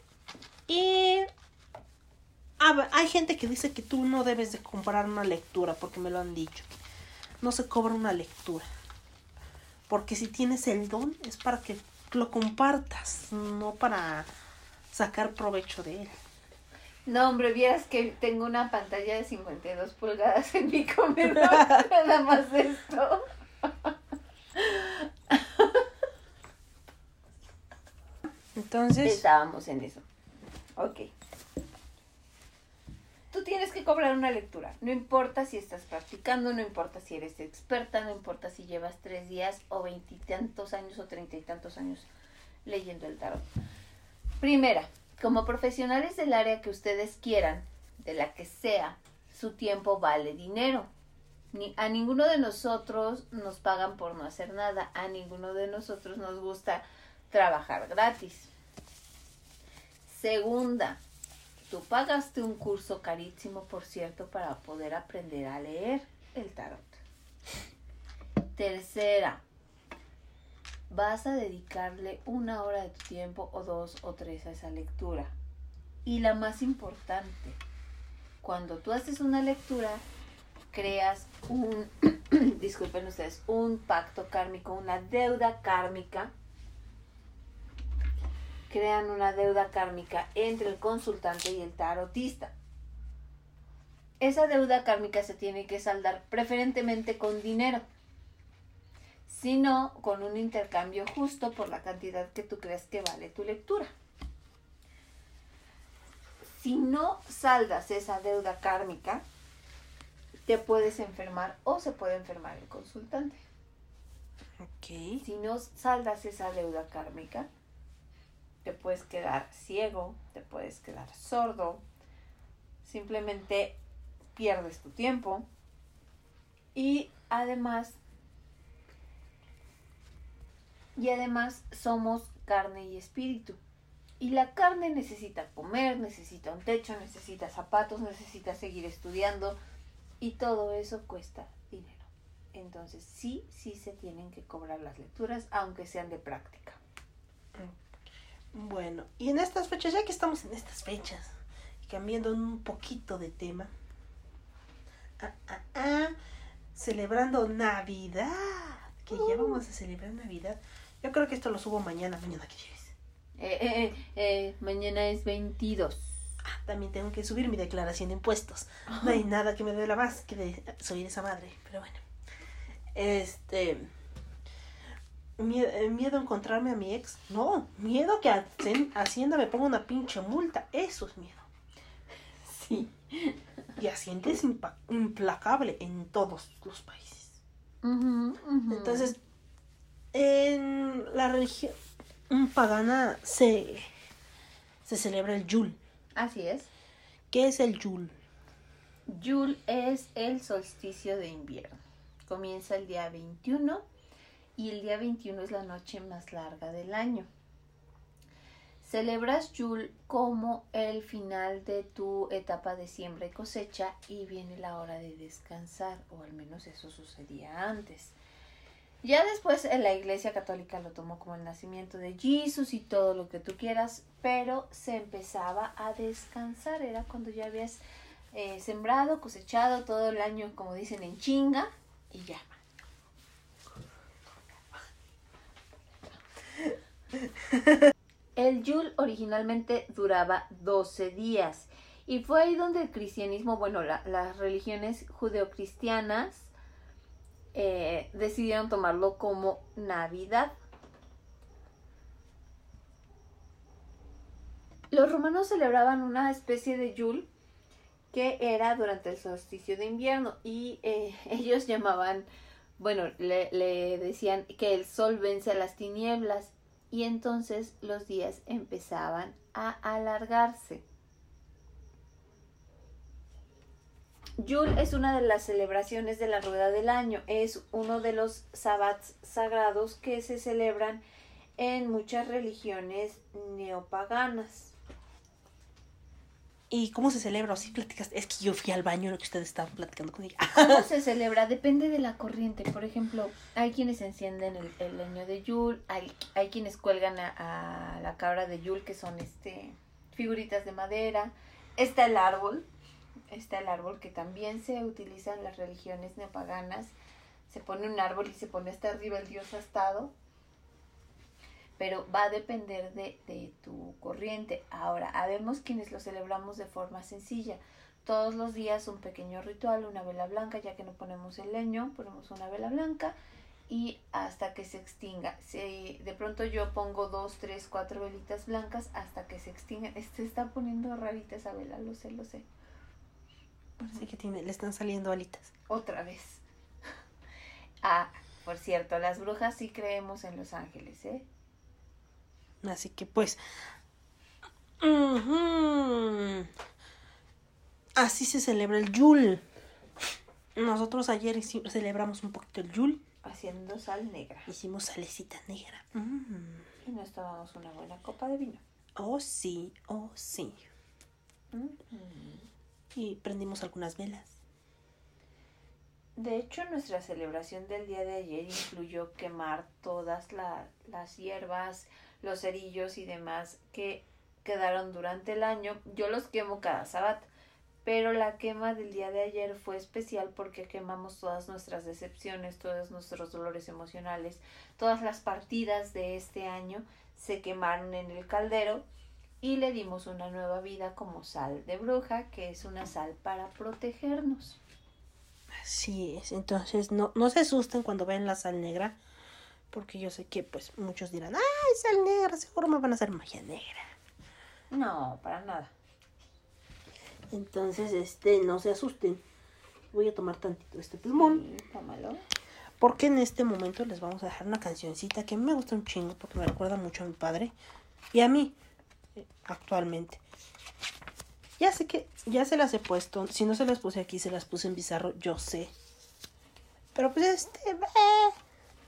Speaker 1: Y. hay gente que dice que tú no debes de comprar una lectura, porque me lo han dicho. No se cobra una lectura. Porque si tienes el don es para que lo compartas, no para sacar provecho de él.
Speaker 5: No, hombre, vieras que tengo una pantalla de 52 pulgadas en mi comedor, nada más esto.
Speaker 1: Entonces,
Speaker 5: Estábamos en eso. Ok. Tú tienes que cobrar una lectura. No importa si estás practicando, no importa si eres experta, no importa si llevas tres días o veintitantos años o treinta y tantos años leyendo el tarot. Primera, como profesionales del área que ustedes quieran, de la que sea, su tiempo vale dinero. Ni, a ninguno de nosotros nos pagan por no hacer nada. A ninguno de nosotros nos gusta trabajar gratis. Segunda, tú pagaste un curso carísimo, por cierto, para poder aprender a leer el tarot. Tercera, vas a dedicarle una hora de tu tiempo o dos o tres a esa lectura. Y la más importante, cuando tú haces una lectura, creas un, disculpen ustedes, un pacto kármico, una deuda kármica crean una deuda kármica entre el consultante y el tarotista. Esa deuda kármica se tiene que saldar preferentemente con dinero, sino con un intercambio justo por la cantidad que tú crees que vale tu lectura. Si no saldas esa deuda kármica, te puedes enfermar o se puede enfermar el consultante.
Speaker 1: ok.
Speaker 5: Si no saldas esa deuda kármica, te puedes quedar ciego, te puedes quedar sordo, simplemente pierdes tu tiempo y además y además somos carne y espíritu. Y la carne necesita comer, necesita un techo, necesita zapatos, necesita seguir estudiando y todo eso cuesta dinero. Entonces sí, sí se tienen que cobrar las lecturas, aunque sean de práctica.
Speaker 1: Bueno, y en estas fechas, ya que estamos en estas fechas, cambiando un poquito de tema, ah, ah, ah, celebrando Navidad, que ya vamos a celebrar Navidad. Yo creo que esto lo subo mañana, mañana que llegues.
Speaker 5: Eh, eh, eh, eh, mañana es 22.
Speaker 1: Ah, también tengo que subir mi declaración de impuestos. No hay nada que me duela más que de soy esa madre, pero bueno. Este. Eh, Miedo a encontrarme a mi ex. No, miedo que Hacienda me ponga una pinche multa. Eso es miedo.
Speaker 5: Sí.
Speaker 1: Y Hacienda es implacable en todos los países. Entonces, en la religión pagana se, se celebra el Yul.
Speaker 5: Así es.
Speaker 1: ¿Qué es el Yul?
Speaker 5: Yul es el solsticio de invierno. Comienza el día 21 y el día 21 es la noche más larga del año. Celebras Yul como el final de tu etapa de siembra y cosecha y viene la hora de descansar, o al menos eso sucedía antes. Ya después eh, la Iglesia Católica lo tomó como el nacimiento de Jesús y todo lo que tú quieras, pero se empezaba a descansar, era cuando ya habías eh, sembrado, cosechado todo el año, como dicen, en chinga y ya. El Yul originalmente duraba 12 días y fue ahí donde el cristianismo, bueno, la- las religiones judeocristianas eh, decidieron tomarlo como Navidad. Los romanos celebraban una especie de Yul que era durante el solsticio de invierno y eh, ellos llamaban, bueno, le decían que el sol vence a las tinieblas y entonces los días empezaban a alargarse. Yul es una de las celebraciones de la rueda del año, es uno de los sabbats sagrados que se celebran en muchas religiones neopaganas.
Speaker 1: ¿Y cómo se celebra? ¿O sí platicas? Es que yo fui al baño lo que ustedes estaban platicando con ella.
Speaker 5: ¿Cómo se celebra? Depende de la corriente. Por ejemplo, hay quienes encienden el, el leño de Yul, hay, hay quienes cuelgan a, a la cabra de Yul, que son este figuritas de madera. Está el árbol, está el árbol que también se utiliza en las religiones neopaganas. Se pone un árbol y se pone hasta arriba el dios astado. Pero va a depender de, de tu corriente. Ahora, habemos quienes lo celebramos de forma sencilla todos los días un pequeño ritual, una vela blanca, ya que no ponemos el leño, ponemos una vela blanca y hasta que se extinga. Si de pronto yo pongo dos, tres, cuatro velitas blancas hasta que se extingan. Este está poniendo rarita esa vela, lo sé, lo sé.
Speaker 1: Parece que tiene, le están saliendo alitas.
Speaker 5: Otra vez. Ah, por cierto, las brujas sí creemos en los ángeles, ¿eh?
Speaker 1: Así que pues. Así se celebra el Yul. Nosotros ayer celebramos un poquito el Yul.
Speaker 5: Haciendo sal negra.
Speaker 1: Hicimos salecita negra. Mm.
Speaker 5: Y nos tomamos una buena copa de vino.
Speaker 1: Oh sí, oh sí.
Speaker 5: Mm.
Speaker 1: Y prendimos algunas velas.
Speaker 5: De hecho, nuestra celebración del día de ayer incluyó quemar todas la- las hierbas, los cerillos y demás que quedaron durante el año. Yo los quemo cada sábado, pero la quema del día de ayer fue especial porque quemamos todas nuestras decepciones, todos nuestros dolores emocionales, todas las partidas de este año se quemaron en el caldero y le dimos una nueva vida como sal de bruja, que es una sal para protegernos.
Speaker 1: Así es. Entonces no, no se asusten cuando ven la sal negra. Porque yo sé que pues muchos dirán, ay, sal negra, seguro me van a hacer magia negra.
Speaker 5: No, para nada.
Speaker 1: Entonces, este, no se asusten. Voy a tomar tantito este pulmón.
Speaker 5: Sí, tómalo.
Speaker 1: Porque en este momento les vamos a dejar una cancioncita que me gusta un chingo porque me recuerda mucho a mi padre y a mí eh, actualmente. Ya sé que ya se las he puesto. Si no se las puse aquí, se las puse en bizarro, yo sé. Pero pues este eh,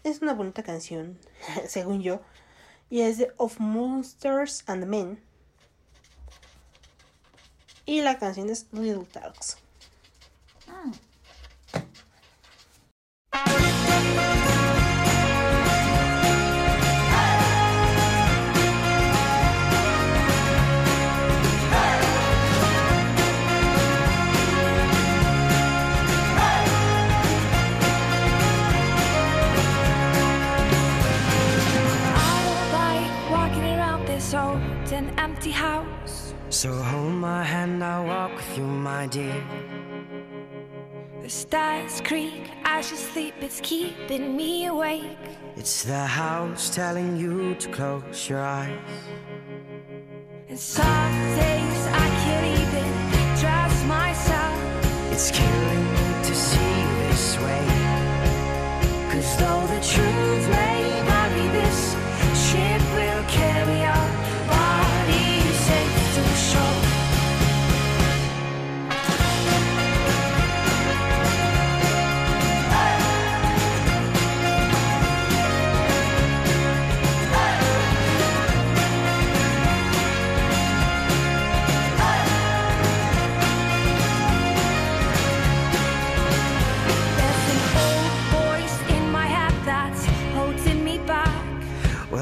Speaker 1: es una bonita canción, según yo. Y es de Of Monsters and Men. Y la canción es Little Talks.
Speaker 3: I
Speaker 2: my dear.
Speaker 3: The stars creak, I should sleep, it's keeping me awake.
Speaker 2: It's the house telling you to close your eyes.
Speaker 3: And some days I can't even trust myself.
Speaker 2: It's killing me to see this way. Cause though the truth may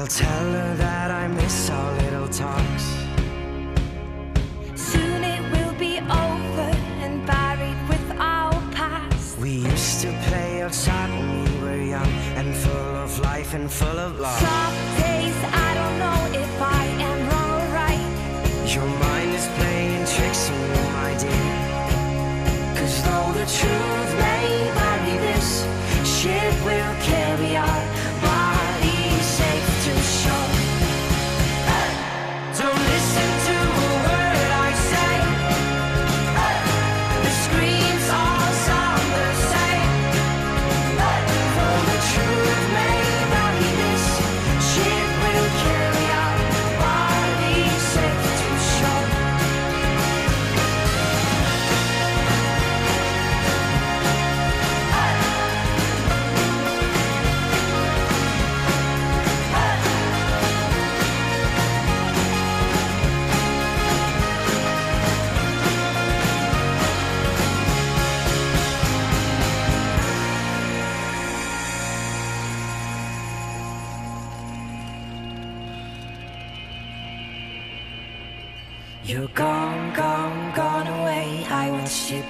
Speaker 2: Well, tell her that I miss our little talks.
Speaker 3: Soon it will be over and buried with our past.
Speaker 2: We used to play outside when we were young and full of life and full of love.
Speaker 3: Some days I don't know if I am wrong or right.
Speaker 2: Your mind is playing tricks on you, my dear. Cause though the truth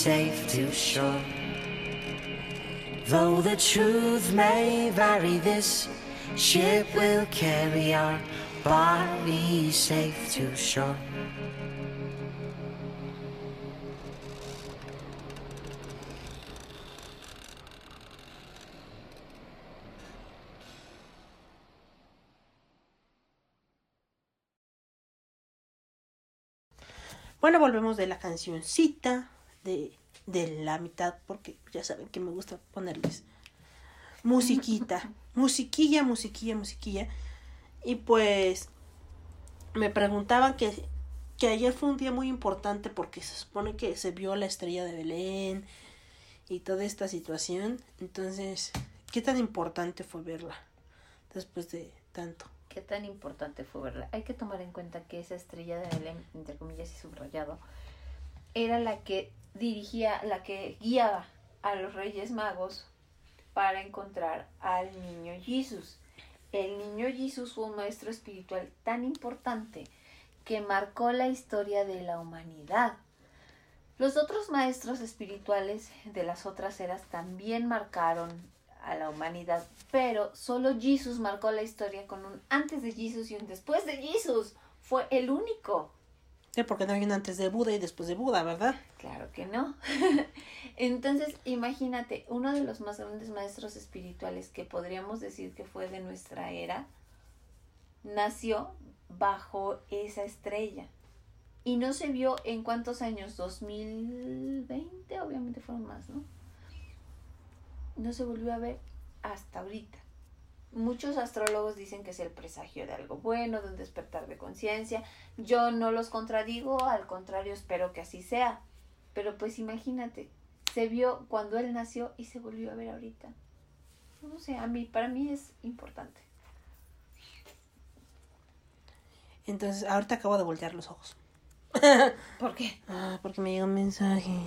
Speaker 2: safe to shore. Though the truth may vary, this ship will carry our bodies safe to shore.
Speaker 1: Bueno, volvemos de la cancioncita de, de la mitad, porque ya saben que me gusta ponerles musiquita, musiquilla, musiquilla, musiquilla. Y pues me preguntaban que, que ayer fue un día muy importante porque se supone que se vio la estrella de Belén y toda esta situación. Entonces, ¿qué tan importante fue verla después de tanto?
Speaker 5: qué tan importante fue verla. Hay que tomar en cuenta que esa estrella de Belén, entre comillas y subrayado, era la que dirigía, la que guiaba a los Reyes Magos para encontrar al niño Jesús. El niño Jesús fue un maestro espiritual tan importante que marcó la historia de la humanidad. Los otros maestros espirituales de las otras eras también marcaron a la humanidad, pero solo Jesús marcó la historia con un antes de Jesús y un después de Jesús. Fue el único.
Speaker 1: Sí, porque no hay antes de Buda y después de Buda, ¿verdad?
Speaker 5: Claro que no. Entonces, imagínate, uno de los más grandes maestros espirituales que podríamos decir que fue de nuestra era, nació bajo esa estrella. Y no se vio en cuántos años, 2020, obviamente fueron más, ¿no? No se volvió a ver hasta ahorita. Muchos astrólogos dicen que es el presagio de algo bueno, de un despertar de conciencia. Yo no los contradigo, al contrario, espero que así sea. Pero pues imagínate, se vio cuando él nació y se volvió a ver ahorita. No sé, a mí, para mí es importante.
Speaker 1: Entonces, ahorita acabo de voltear los ojos.
Speaker 5: ¿Por qué?
Speaker 1: Ah, porque me llegó un mensaje.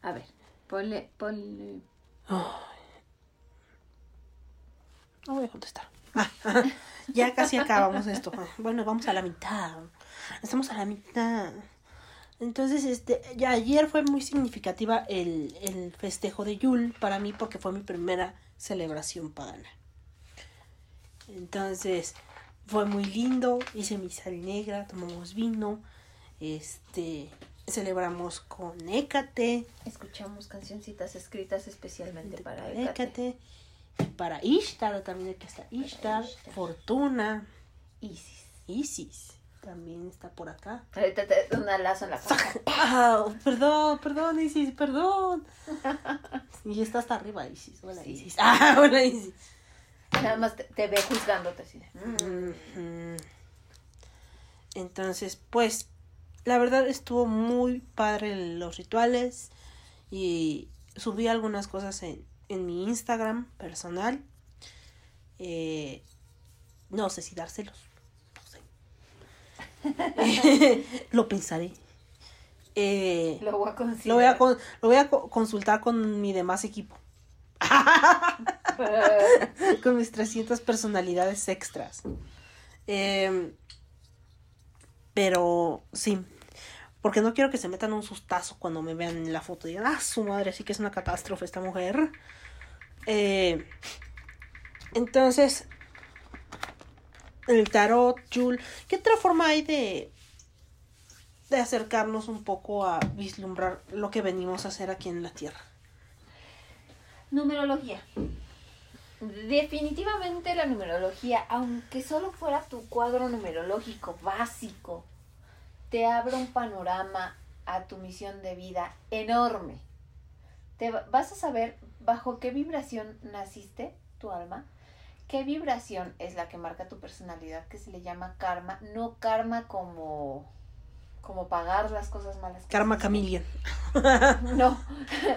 Speaker 5: A ver, ponle, ponle.
Speaker 1: No voy a contestar. Ah, ya casi acabamos esto. Bueno, vamos a la mitad. Estamos a la mitad. Entonces, este, ya ayer fue muy significativa el, el festejo de Yul para mí porque fue mi primera celebración pagana. Entonces, fue muy lindo, hice mi sal negra, tomamos vino, este, celebramos con Hécate,
Speaker 5: Escuchamos cancioncitas escritas especialmente para
Speaker 1: y para Ishtar, también aquí está Ishtar,
Speaker 5: Ishtar.
Speaker 1: Fortuna,
Speaker 5: Isis.
Speaker 1: Isis, también está por acá.
Speaker 5: Ahorita te doy una lazo en la.
Speaker 1: Ah, perdón, perdón, Isis, perdón. Y está hasta arriba, Isis. Hola,
Speaker 5: Sí.
Speaker 1: Isis. Ah, hola, Isis.
Speaker 5: Nada más te, te ve juzgándote así "Mm".
Speaker 1: Entonces, pues, la verdad estuvo muy padre los rituales y subí algunas cosas en, en mi Instagram personal. Eh, no sé si dárselos. No sé. lo pensaré. Eh,
Speaker 5: Lo voy a considerar.
Speaker 1: lo voy a, con- lo voy a co- consultar con mi demás equipo. con mis 300 personalidades extras. Em, pero sí, porque no quiero que se metan un sustazo cuando me vean en la foto y digan, ah, su madre, sí que es una catástrofe esta mujer. Eh, entonces, el tarot, Jul, ¿qué otra forma hay de, de acercarnos un poco a vislumbrar lo que venimos a hacer aquí en la Tierra?
Speaker 5: Numerología. Definitivamente la numerología, aunque solo fuera tu cuadro numerológico básico, te abre un panorama a tu misión de vida enorme. Te va- vas a saber bajo qué vibración naciste, tu alma, qué vibración es la que marca tu personalidad, que se le llama karma, no karma como como pagar las cosas malas. que
Speaker 1: Karma. Chameleon.
Speaker 5: No,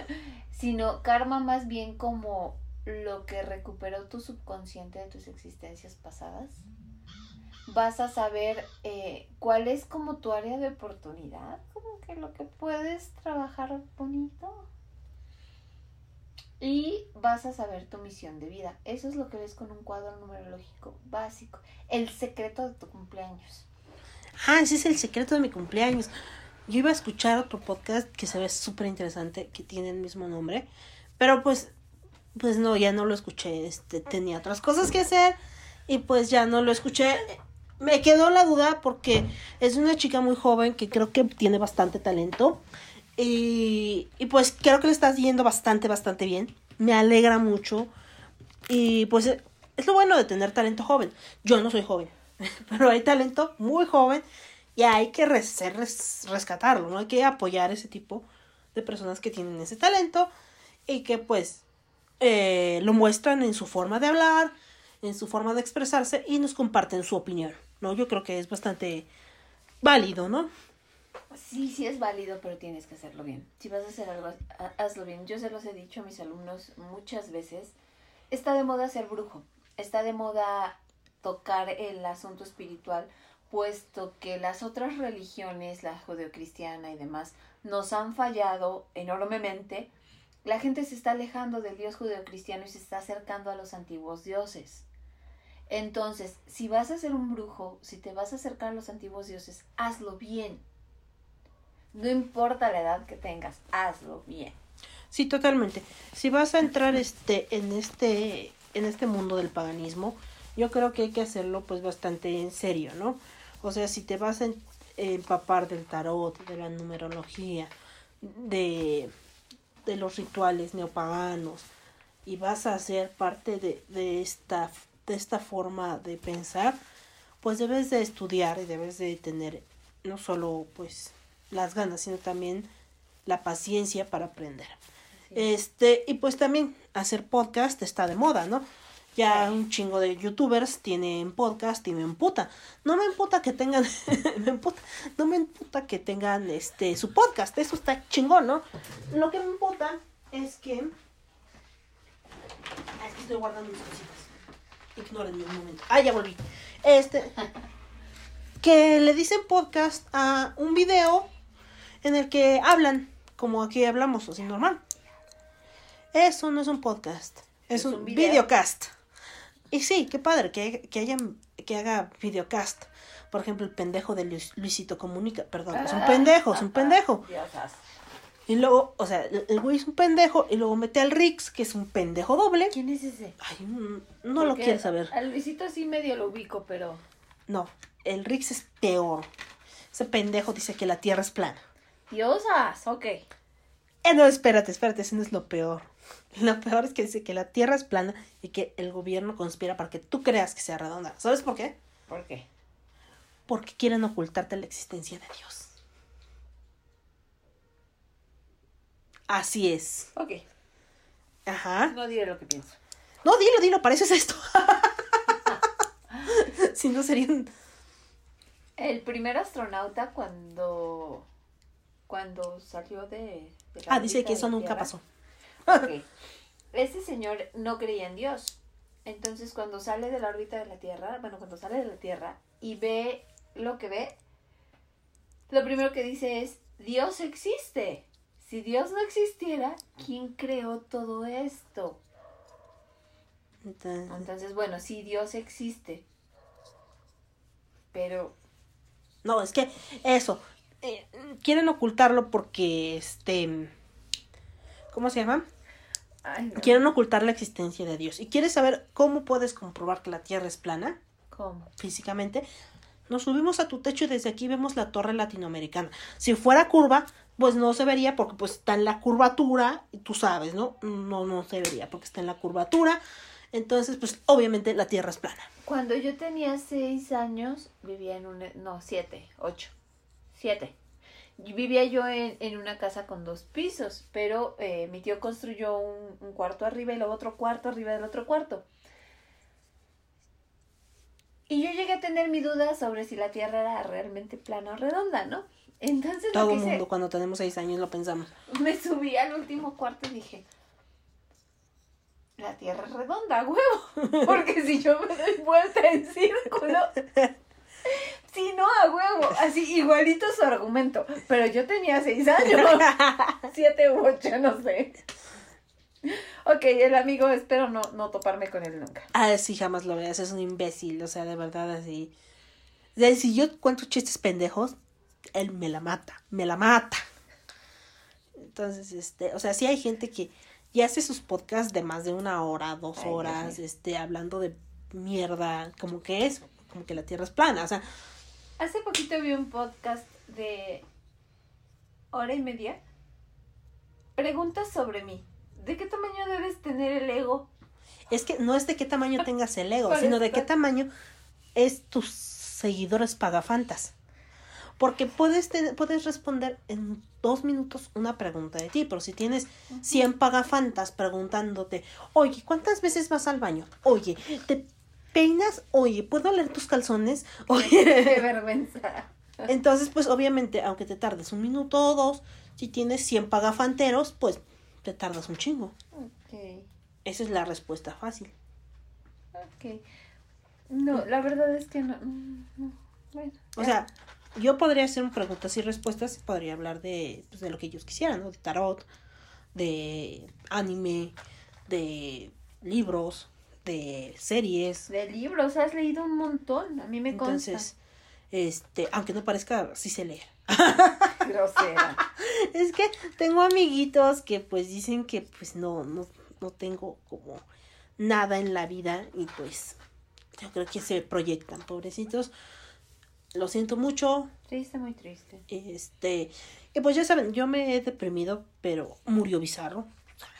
Speaker 5: sino karma más bien como lo que recuperó tu subconsciente de tus existencias pasadas. Vas a saber eh, cuál es como tu área de oportunidad, como que lo que puedes trabajar bonito. Y vas a saber tu misión de vida. Eso es lo que ves con un cuadro numerológico básico. El secreto de tu cumpleaños.
Speaker 1: Ah, ese es el secreto de mi cumpleaños. Yo iba a escuchar otro podcast que se ve súper interesante, que tiene el mismo nombre, pero pues, pues no, ya no lo escuché, este, tenía otras cosas que hacer y pues ya no lo escuché. Me quedó la duda porque es una chica muy joven que creo que tiene bastante talento y, y pues creo que le estás yendo bastante, bastante bien. Me alegra mucho y pues es lo bueno de tener talento joven. Yo no soy joven, pero hay talento muy joven y hay que res- rescatarlo, ¿no? Hay que apoyar ese tipo de personas que tienen ese talento y que pues eh, lo muestran en su forma de hablar, en su forma de expresarse y nos comparten su opinión, ¿no? Yo creo que es bastante válido, ¿no?
Speaker 5: Sí, sí es válido, pero tienes que hacerlo bien. Si vas a hacer algo, ha- hazlo bien. Yo se los he dicho a mis alumnos muchas veces. Está de moda ser brujo. Está de moda tocar el asunto espiritual, puesto que las otras religiones, la judeocristiana y demás, nos han fallado enormemente, la gente se está alejando del Dios judeocristiano y se está acercando a los antiguos dioses. Entonces, si vas a ser un brujo, si te vas a acercar a los antiguos dioses, hazlo bien. No importa la edad que tengas, hazlo bien.
Speaker 1: Sí, totalmente. Si vas a entrar este en este en este mundo del paganismo, yo creo que hay que hacerlo pues bastante en serio, ¿no? O sea, si te vas a empapar del tarot, de la numerología, de de los rituales neopaganos y vas a ser parte de, de esta de esta forma de pensar, pues debes de estudiar y debes de tener no solo pues las ganas, sino también la paciencia para aprender. Este, y pues también hacer podcast está de moda, ¿no? Ya un chingo de youtubers tienen podcast y me emputa. No me emputa que tengan, me emputa, no me emputa que tengan este su podcast, eso está chingón, ¿no? Lo que me emputa es que que estoy guardando mis cositas. Ignórenme un momento. Ah, ya volví. Este que le dicen podcast a un video en el que hablan como aquí hablamos, así normal. Eso no es un podcast, es,
Speaker 5: Es
Speaker 1: un,
Speaker 5: un video.
Speaker 1: videocast. Y sí, qué padre que, que, hayan, que haga videocast. Por ejemplo, el pendejo de Luis- Luisito Comunica. Perdón, es un pendejo, es un pendejo. Y luego, o sea, el güey es un pendejo y luego mete al Rix, que es un pendejo doble.
Speaker 5: ¿Quién es ese?
Speaker 1: Ay, no lo quieres saber.
Speaker 5: A Luisito sí medio lo ubico, pero.
Speaker 1: No, el Rix es peor. Ese pendejo dice que la Tierra es plana.
Speaker 5: Diosas, ok.
Speaker 1: Eh, no, espérate, espérate, ese no es lo peor. Lo peor es que dice que la Tierra es plana y que el gobierno conspira para que tú creas que sea redonda. ¿Sabes por qué?
Speaker 5: ¿Por qué?
Speaker 1: Porque quieren ocultarte la existencia de Dios. Así es.
Speaker 5: Ok.
Speaker 1: Ajá.
Speaker 5: No diré lo que pienso.
Speaker 1: No, dilo, dilo, para eso es esto. si no sería un...
Speaker 5: El primer astronauta cuando. Cuando salió de. de la
Speaker 1: Ah, dice que eso nunca
Speaker 5: Tierra.
Speaker 1: pasó.
Speaker 5: Ok. Ese señor no creía en Dios. Entonces, cuando sale de la órbita de la Tierra, bueno, cuando sale de la Tierra y ve lo que ve, lo primero que dice es: Dios existe. Si Dios no existiera, ¿quién creó todo esto?
Speaker 1: Entonces,
Speaker 5: Entonces, bueno, sí, Dios existe. Pero
Speaker 1: No, es que eso. eh, quieren ocultarlo porque, este... ¿Cómo se llama?
Speaker 5: Ay, no.
Speaker 1: Quieren ocultar la existencia de Dios. ¿Y quieres saber cómo puedes comprobar que la Tierra es plana
Speaker 5: ¿Cómo?
Speaker 1: físicamente? Nos subimos a tu techo y desde aquí vemos la torre latinoamericana. Si fuera curva, pues no se vería porque pues está en la curvatura, y tú sabes, ¿no? No, no se vería porque está en la curvatura. Entonces, pues obviamente la Tierra es plana.
Speaker 5: Cuando yo tenía seis años, vivía en un... No, siete, ocho. Siete. Vivía yo en, en una casa con dos pisos, pero eh, mi tío construyó un, un cuarto arriba y luego otro cuarto arriba del otro cuarto. Y yo llegué a tener mi duda sobre si la Tierra era realmente plana o redonda, ¿no? Entonces
Speaker 1: Todo el mundo cuando tenemos seis años lo pensamos.
Speaker 5: me subí al último cuarto y dije, la tierra es redonda, huevo. Porque si yo me doy vuelta en círculo, si no a huevo, así igualito su argumento. Pero yo tenía seis años, siete u ocho, no sé. Ok, el amigo, espero no, no toparme con él nunca.
Speaker 1: Ah, sí, jamás lo veas, es un imbécil, o sea, de verdad así. Sea, si yo cuento chistes pendejos, él me la mata, me la mata. Entonces, este, o sea, sí hay gente que ya hace sus podcasts de más de una hora, dos
Speaker 5: Ay,
Speaker 1: horas, este, hablando de mierda, como que es, como que la tierra es plana, o sea,
Speaker 5: Hace poquito vi un podcast de hora y media. Preguntas sobre mí. ¿De qué tamaño debes tener el ego?
Speaker 1: es que no es de qué tamaño tengas el ego, sino de qué tamaño es tus seguidores pagafantas. Porque puedes, ten- puedes responder en dos minutos una pregunta de ti, pero si tienes 100 pagafantas preguntándote, oye, ¿cuántas veces vas al baño? Oye, ¿te peinas? Oye, ¿puedo leer tus calzones? Oye,
Speaker 5: Qué vergüenza.
Speaker 1: entonces, pues obviamente, aunque te tardes un minuto o dos, si tienes 100 pagafanteros, pues te tardas un chingo.
Speaker 5: Ok,
Speaker 1: Esa es la respuesta fácil.
Speaker 5: ok. No, la verdad es que no. mm, no. Bueno.
Speaker 1: O sea, yo podría hacer preguntas y respuestas y podría hablar de, pues, de lo que ellos quisieran, ¿no? De tarot, de anime, de libros, de series.
Speaker 5: De libros, has leído un montón. A mí me consta.
Speaker 1: Entonces, este, aunque no parezca, sí sé leer.
Speaker 5: Grosera.
Speaker 1: Es que tengo amiguitos que pues dicen que pues no, no, no tengo como nada en la vida y pues yo creo que se proyectan, pobrecitos. Lo siento mucho.
Speaker 5: Triste, muy triste.
Speaker 1: Este, y pues ya saben, yo me he deprimido, pero murió Bizarro.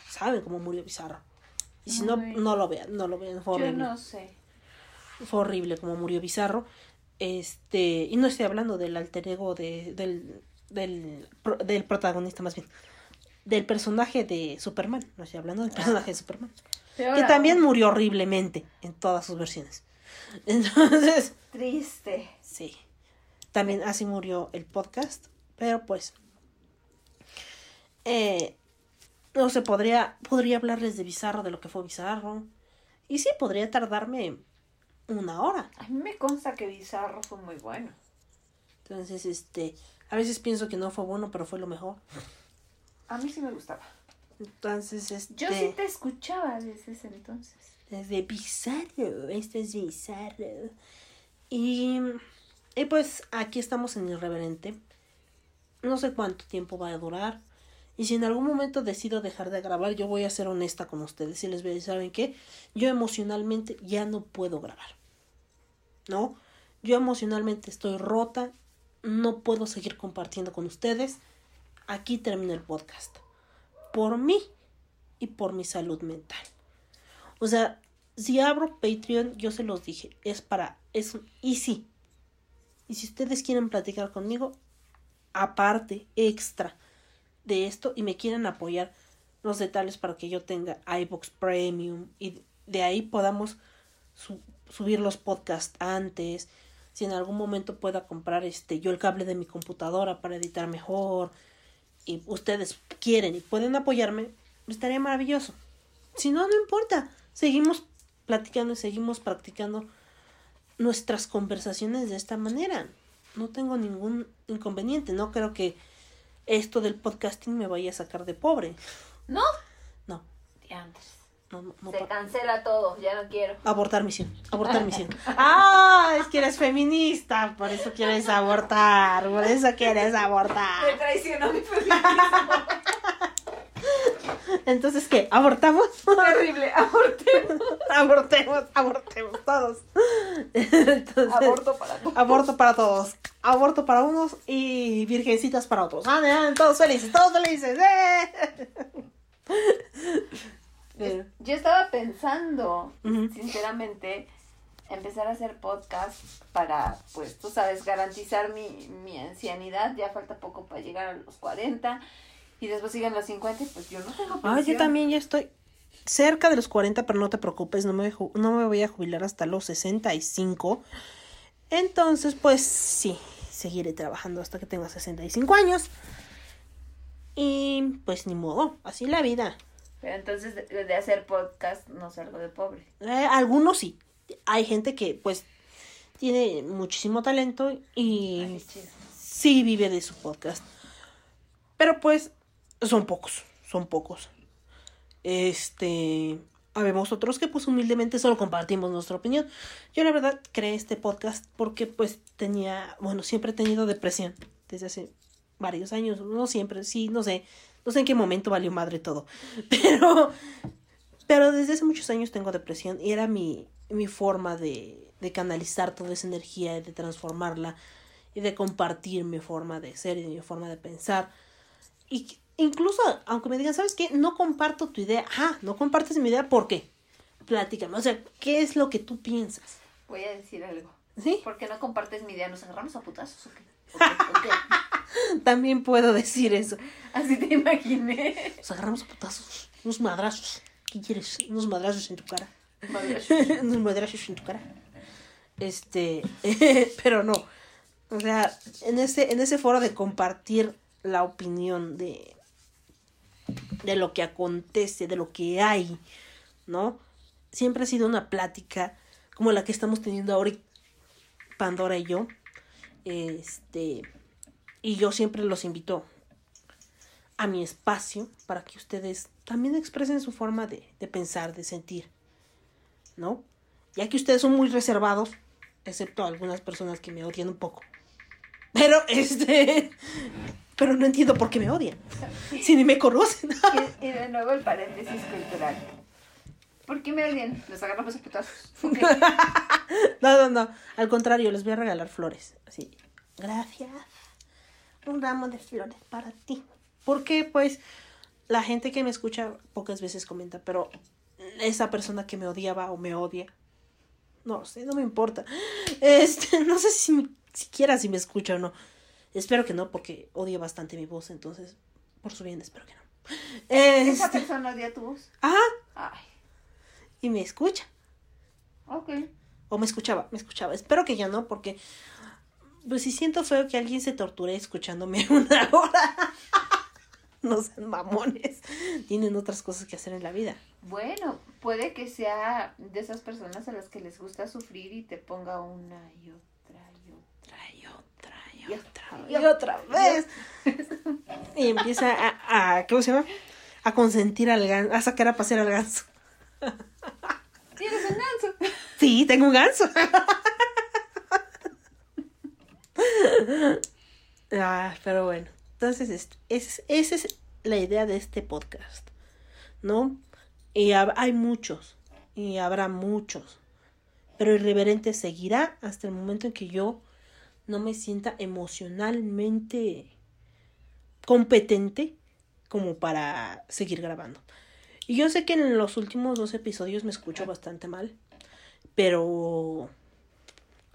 Speaker 1: Saben cómo murió Bizarro. Y si no, no lo vean, no lo vean, fue
Speaker 5: Yo
Speaker 1: horrible.
Speaker 5: no sé.
Speaker 1: Fue horrible como murió Bizarro. Este, y no estoy hablando del alter ego de, del, del, del protagonista más bien. Del personaje de Superman. No estoy hablando del personaje de Superman.
Speaker 5: Peor
Speaker 1: Que también murió horriblemente en todas sus versiones. Entonces,
Speaker 5: Triste.
Speaker 1: sí. También así murió el podcast. Pero pues. eh, no sé, podría, podría hablarles de Bizarro, de lo que fue Bizarro. Y sí, podría tardarme una hora.
Speaker 5: A mí me consta que Bizarro fue muy bueno.
Speaker 1: Entonces, este, a veces pienso que no fue bueno, pero fue lo mejor.
Speaker 5: A mí sí me gustaba.
Speaker 1: Entonces, este,
Speaker 5: Yo sí te escuchaba desde ese entonces.
Speaker 1: Desde Bizarro, esto es Bizarro. Y, y pues aquí estamos en Irreverente. No sé cuánto tiempo va a durar. Y si en algún momento decido dejar de grabar, yo voy a ser honesta con ustedes. Y les voy a decir, ¿saben qué? Yo emocionalmente ya no puedo grabar. ¿No? Yo emocionalmente estoy rota. No puedo seguir compartiendo con ustedes. Aquí termina el podcast. Por mí y por mi salud mental. O sea, si abro Patreon, yo se los dije, es para, es un easy. Y si ustedes quieren platicar conmigo, aparte, extra de esto, y me quieren apoyar los detalles para que yo tenga iBox Premium y de ahí podamos su- subir los podcasts antes. Si en algún momento pueda comprar este yo el cable de mi computadora para editar mejor y ustedes quieren y pueden apoyarme, estaría maravilloso. Si no, no importa. Seguimos platicando y seguimos practicando nuestras conversaciones de esta manera. No tengo ningún inconveniente. No creo que esto del podcasting me vaya a sacar de pobre.
Speaker 5: ¿No?
Speaker 1: No,
Speaker 5: Diantres.
Speaker 1: no, no. no
Speaker 5: Se cancela todo, ya no quiero.
Speaker 1: Abortar misión. Abortar misión. Ah, es que eres feminista. Por eso quieres abortar. Por eso quieres
Speaker 5: Me
Speaker 1: abortar.
Speaker 5: traicionó mi feminismo.
Speaker 1: Entonces, ¿qué? ¿Abortamos?
Speaker 5: Terrible, abortemos.
Speaker 1: abortemos, abortemos todos. Entonces,
Speaker 5: Aborto para todos.
Speaker 1: Aborto para todos. Aborto para unos y virgencitas para otros. Ah, todos felices, todos felices. ¡eh!
Speaker 5: Yo estaba pensando, sinceramente, empezar a hacer podcast para, pues, tú sabes, garantizar mi, mi ancianidad. Ya falta poco para llegar a los 40 y después siguen los 50 y pues yo no tengo
Speaker 1: Ah, yo
Speaker 5: pensión.
Speaker 1: también ya estoy cerca de los 40, pero no te preocupes, no me, no me voy a jubilar hasta los 65. Entonces, pues sí, seguiré trabajando hasta que tenga 65 años. Y pues ni modo, así la vida.
Speaker 5: Pero entonces de, de hacer podcast no salgo de pobre.
Speaker 1: Eh, algunos sí. Hay gente que pues tiene muchísimo talento y
Speaker 5: Ay,
Speaker 1: sí vive de su podcast. Pero pues son pocos, son pocos. Este, habemos otros que pues humildemente solo compartimos nuestra opinión. Yo la verdad creé este podcast porque pues tenía, bueno, siempre he tenido depresión desde hace varios años, no siempre, sí, no sé, no sé en qué momento valió madre todo, pero pero desde hace muchos años tengo depresión y era mi, mi forma de, de canalizar toda esa energía y de transformarla y de compartir mi forma de ser y mi forma de pensar. Y incluso, aunque me digan, ¿sabes qué? No comparto tu idea. Ah, no compartes mi idea, ¿por qué? Platícame, o sea, ¿qué es lo que tú piensas?
Speaker 5: Voy a decir algo.
Speaker 1: ¿Sí?
Speaker 5: ¿Por qué no compartes mi idea? ¿Nos agarramos a putazos o qué? ¿O qué? ¿O qué?
Speaker 1: También puedo decir eso.
Speaker 5: Así te imaginé.
Speaker 1: Nos agarramos a putazos, unos madrazos. ¿Qué quieres? Unos madrazos en tu cara.
Speaker 5: Madre,
Speaker 1: unos madrazos en tu cara. Este, pero no. O sea, en ese, en ese foro de compartir la opinión de, de lo que acontece, de lo que hay, ¿no? Siempre ha sido una plática como la que estamos teniendo ahorita, Pandora y yo. Este, y yo siempre los invito a mi espacio para que ustedes también expresen su forma de, de pensar, de sentir, ¿no? Ya que ustedes son muy reservados, excepto algunas personas que me odian un poco. Pero, este, pero no entiendo por qué me odian. Si ni me conocen.
Speaker 5: Y, y de nuevo el paréntesis cultural. ¿Por qué me odian? Les agarramos a putazos.
Speaker 1: No, no, no. Al contrario, les voy a regalar flores. Así. Gracias. Un ramo de flores para ti. Porque, pues, la gente que me escucha pocas veces comenta, pero esa persona que me odiaba o me odia, no sé, no me importa. Este, no sé si me- siquiera si me escucha o no. Espero que no, porque odia bastante mi voz, entonces, por su bien, espero que no.
Speaker 5: ¿Esa
Speaker 1: Este,
Speaker 5: persona odia tu voz?
Speaker 1: ajá,
Speaker 5: Ay,
Speaker 1: y me escucha.
Speaker 5: ok.
Speaker 1: O me escuchaba, me escuchaba. Espero que ya no, porque pues si siento feo que alguien se torture escuchándome una hora. no sean mamones. Tienen otras cosas que hacer en la vida.
Speaker 5: Bueno, puede que sea de esas personas a las que les gusta sufrir y te ponga una y otra y otra.
Speaker 1: Y otra, y otra, vez. Y empieza a, a- ¿cómo se llama? A consentir al ganso, a sacar a pasear al ganso.
Speaker 5: Tienes un ganso.
Speaker 1: Sí, tengo un ganso. ah, pero bueno, entonces es- es- esa es la idea de este podcast, ¿no? Y hab- hay muchos, y habrá muchos, pero irreverente seguirá hasta el momento en que yo no me sienta emocionalmente competente como para seguir grabando. Y yo sé que en los últimos dos episodios me escucho bastante mal, pero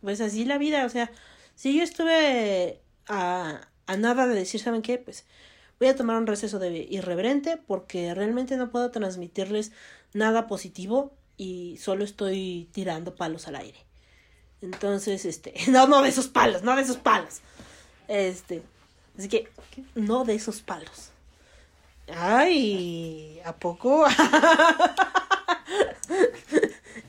Speaker 1: pues así la vida, o sea, si yo estuve a, a nada de decir, ¿saben qué? Pues voy a tomar un receso de irreverente porque realmente no puedo transmitirles nada positivo y solo estoy tirando palos al aire. Entonces, este, no, no de esos palos, no de esos palos. Este, así que, no de esos palos. Ay, ¿a poco?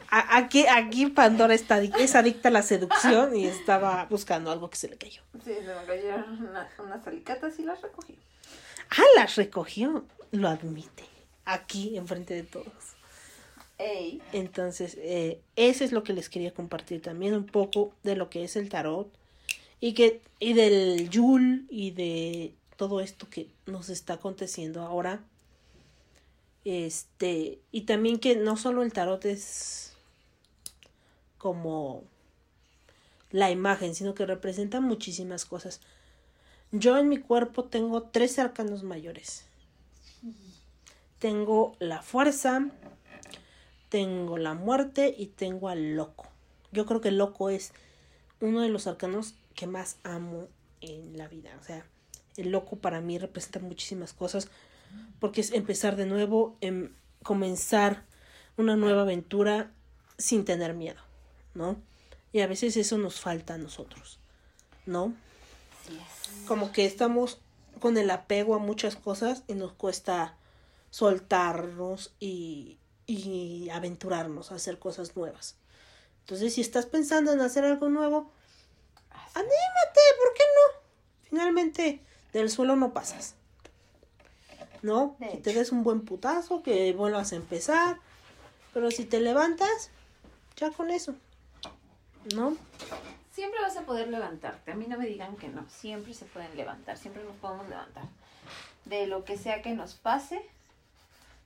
Speaker 1: Aquí, aquí Pandora está, es adicta a la seducción y estaba buscando algo que se le cayó.
Speaker 5: Sí, se me cayeron una- unas alicatas y las recogí.
Speaker 1: Ah, las recogió, lo admite, aquí enfrente de todos.
Speaker 5: Ey,
Speaker 1: Entonces, eh, eso es lo que les quería compartir también, un poco de lo que es el tarot y que y del Yul y de todo esto que nos está aconteciendo ahora. Este, y también que no solo el tarot es como la imagen, sino que representa muchísimas cosas. Yo en mi cuerpo tengo tres arcanos mayores. Tengo la fuerza, tengo la muerte y tengo al loco. Yo creo que el loco es uno de los arcanos que más amo en la vida. O sea, el loco para mí representa muchísimas cosas porque es empezar de nuevo, em, comenzar una nueva aventura sin tener miedo, ¿no? Y a veces eso nos falta a nosotros, ¿no? como que estamos con el apego a muchas cosas y nos cuesta soltarnos y, y aventurarnos a hacer cosas nuevas. Entonces, si estás pensando en hacer algo nuevo, anímate, ¿por qué no? Finalmente, del suelo no pasas. ¿No? Si te des un buen putazo, que vuelvas a empezar. Pero si te levantas, ya con eso. ¿No?
Speaker 5: Siempre vas a poder levantarte. A mí no me digan que no. Siempre se pueden levantar. Siempre nos podemos levantar. De lo que sea que nos pase.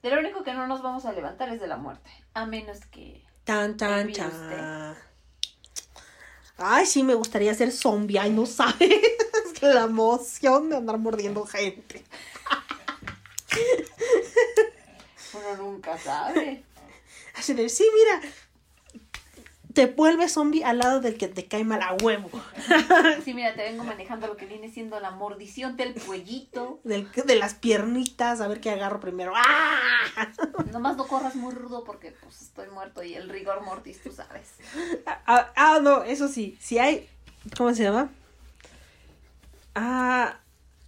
Speaker 5: De lo único que no nos vamos a levantar es de la muerte. A menos que.
Speaker 1: Tan, tan, tan. Ay, sí, me gustaría ser zombie. Ay, no sabes. La emoción de andar mordiendo gente.
Speaker 5: Uno nunca sabe.
Speaker 1: Así de, sí, mira. Te vuelves zombie al lado del que te cae mal a huevo.
Speaker 5: Sí, mira, te vengo manejando lo que viene siendo la mordición del cuellito.
Speaker 1: Del, de las piernitas, a ver qué agarro primero. ¡Ah!
Speaker 5: Nomás no corras muy rudo porque pues estoy muerto y el rigor mortis, tú sabes.
Speaker 1: Ah, ah, no, eso sí. Si hay. ¿Cómo se llama? Ah,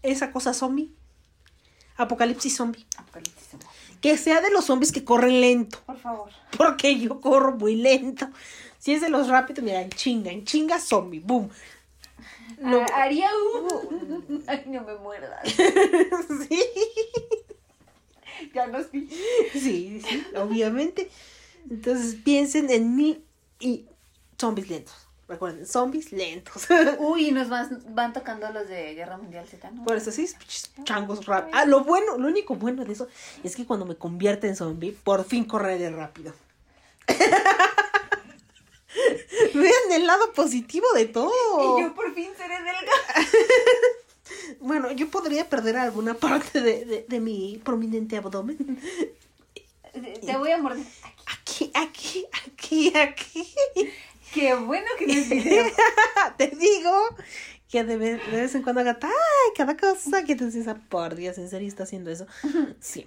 Speaker 1: esa cosa zombie. Apocalipsis zombie.
Speaker 5: Apocalipsis zombie.
Speaker 1: Que sea de los zombies que corren lento.
Speaker 5: Por favor.
Speaker 1: Porque yo corro muy lento. Si es de los rápidos, mira, en chinga, en chinga zombie, boom.
Speaker 5: Ah, haría un... Ay, no me muerdas.
Speaker 1: sí,
Speaker 5: Ya los vi.
Speaker 1: sí, sí, obviamente. Entonces piensen en mí y zombies lentos. Recuerden, zombies lentos.
Speaker 5: Uy, nos van, van tocando los de Guerra Mundial Z, ¿no?
Speaker 1: Por eso sí, changos rápidos. Ah, lo bueno, lo único bueno de eso es que cuando me convierte en zombie, por fin correré rápido. Vean el lado positivo de todo.
Speaker 5: Y yo por fin seré delgada.
Speaker 1: Bueno, yo podría perder alguna parte de, de- de mi prominente abdomen.
Speaker 5: Te voy a morder.
Speaker 1: Aquí, aquí, aquí, aquí.
Speaker 5: Qué bueno que no es video.
Speaker 1: Te digo que de vez, de vez en cuando haga ay, cada cosa que te dices, "Ah, por Dios, ¿en serio está haciendo eso? Sí,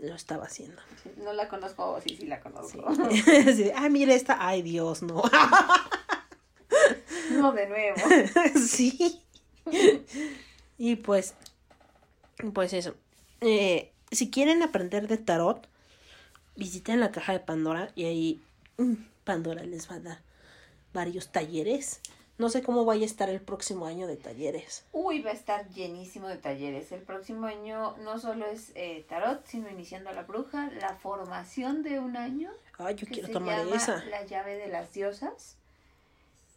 Speaker 1: lo estaba haciendo.
Speaker 5: No la conozco, sí, sí la conozco.
Speaker 1: Así de, ay, mira esta, ay, Dios, no.
Speaker 5: No, de nuevo.
Speaker 1: sí. Y pues, pues eso. Eh, si quieren aprender de tarot, visiten la caja de Pandora y ahí mm, Pandora les va a dar varios talleres. No sé cómo vaya a estar el próximo año de talleres.
Speaker 5: Uy, va a estar llenísimo de talleres. El próximo año no solo es eh, tarot, sino iniciando a la bruja, la formación de un año.
Speaker 1: Ay, yo
Speaker 5: que
Speaker 1: quiero
Speaker 5: se
Speaker 1: tomar
Speaker 5: llama
Speaker 1: esa.
Speaker 5: La llave de las diosas.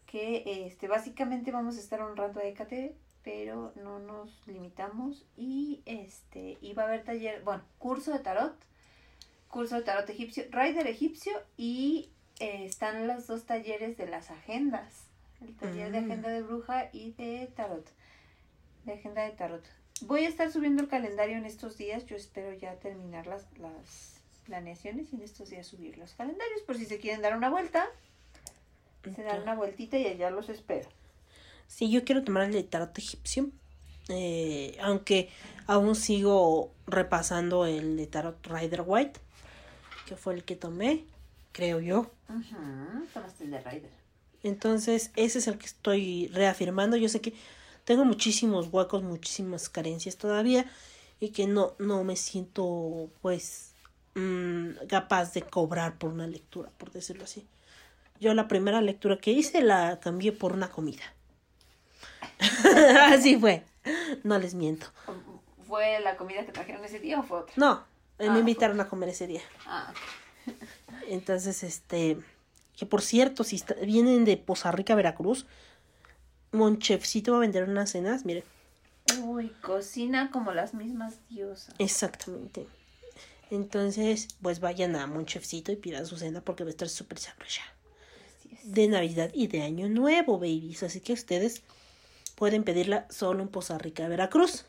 Speaker 5: Que este, básicamente vamos a estar honrando a Hécate, pero no nos limitamos. Y este, y va a haber taller, bueno, curso de tarot, curso de tarot egipcio, rider egipcio y eh, están los dos talleres de las agendas. El taller de
Speaker 1: Mm.
Speaker 5: agenda de bruja y de tarot. De agenda de tarot. Voy a estar subiendo el calendario en estos días. Yo espero ya terminar las, las planeaciones y en estos días subir los calendarios. Por si se quieren dar una vuelta, se dan una vueltita y allá los espero.
Speaker 1: Sí, yo quiero tomar el de tarot egipcio. eh, aunque aún sigo repasando el de tarot Rider White, que fue el que tomé, creo yo.
Speaker 5: Ujú, Tomaste el de Rider.
Speaker 1: Entonces, ese es el que estoy reafirmando. Yo sé que tengo muchísimos huecos, muchísimas carencias todavía y que no, no me siento, pues, mm, capaz de cobrar por una lectura, por decirlo así. Yo la primera lectura que hice la cambié por una comida. así fue. No les miento.
Speaker 5: ¿Fue la comida que trajeron ese día o fue otra?
Speaker 1: No, eh,
Speaker 5: Ah,
Speaker 1: me invitaron a comer ese día.
Speaker 5: Ah,
Speaker 1: Entonces, este, que por cierto, si está- vienen de Poza Rica, Veracruz, Monchefcito va a vender unas cenas, miren,
Speaker 5: uy, cocina como las mismas diosas.
Speaker 1: exactamente. Entonces, pues vayan a Monchefcito y pidan su cena porque va a estar súper sabrosa. De Navidad y de Año Nuevo, babies. Así que ustedes pueden pedirla solo en Poza Rica, Veracruz.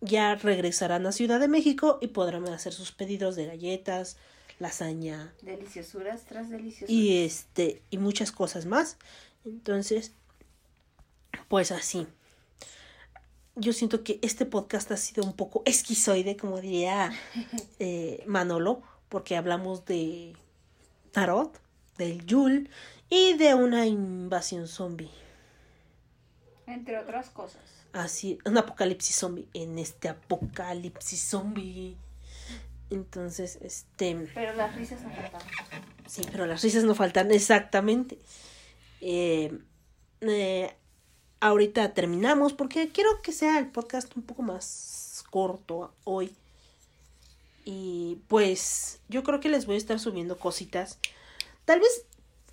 Speaker 1: Ya regresarán a Ciudad de México y podrán hacer sus pedidos de galletas, lasaña,
Speaker 5: Deliciosuras tras deliciosuras.
Speaker 1: y este y muchas cosas más. Entonces pues así. Yo siento que este podcast ha sido un poco esquizoide como diría eh, Manolo porque hablamos de tarot del Yul y de una invasión zombie.
Speaker 5: Entre otras cosas.
Speaker 1: así un apocalipsis zombie. En este apocalipsis zombie entonces este
Speaker 5: Pero las risas no faltaban.
Speaker 1: Sí, pero las risas no faltan, exactamente. Eh, eh, ahorita terminamos porque quiero que sea el podcast un poco más corto hoy. Y pues yo creo que les voy a estar subiendo cositas. Tal vez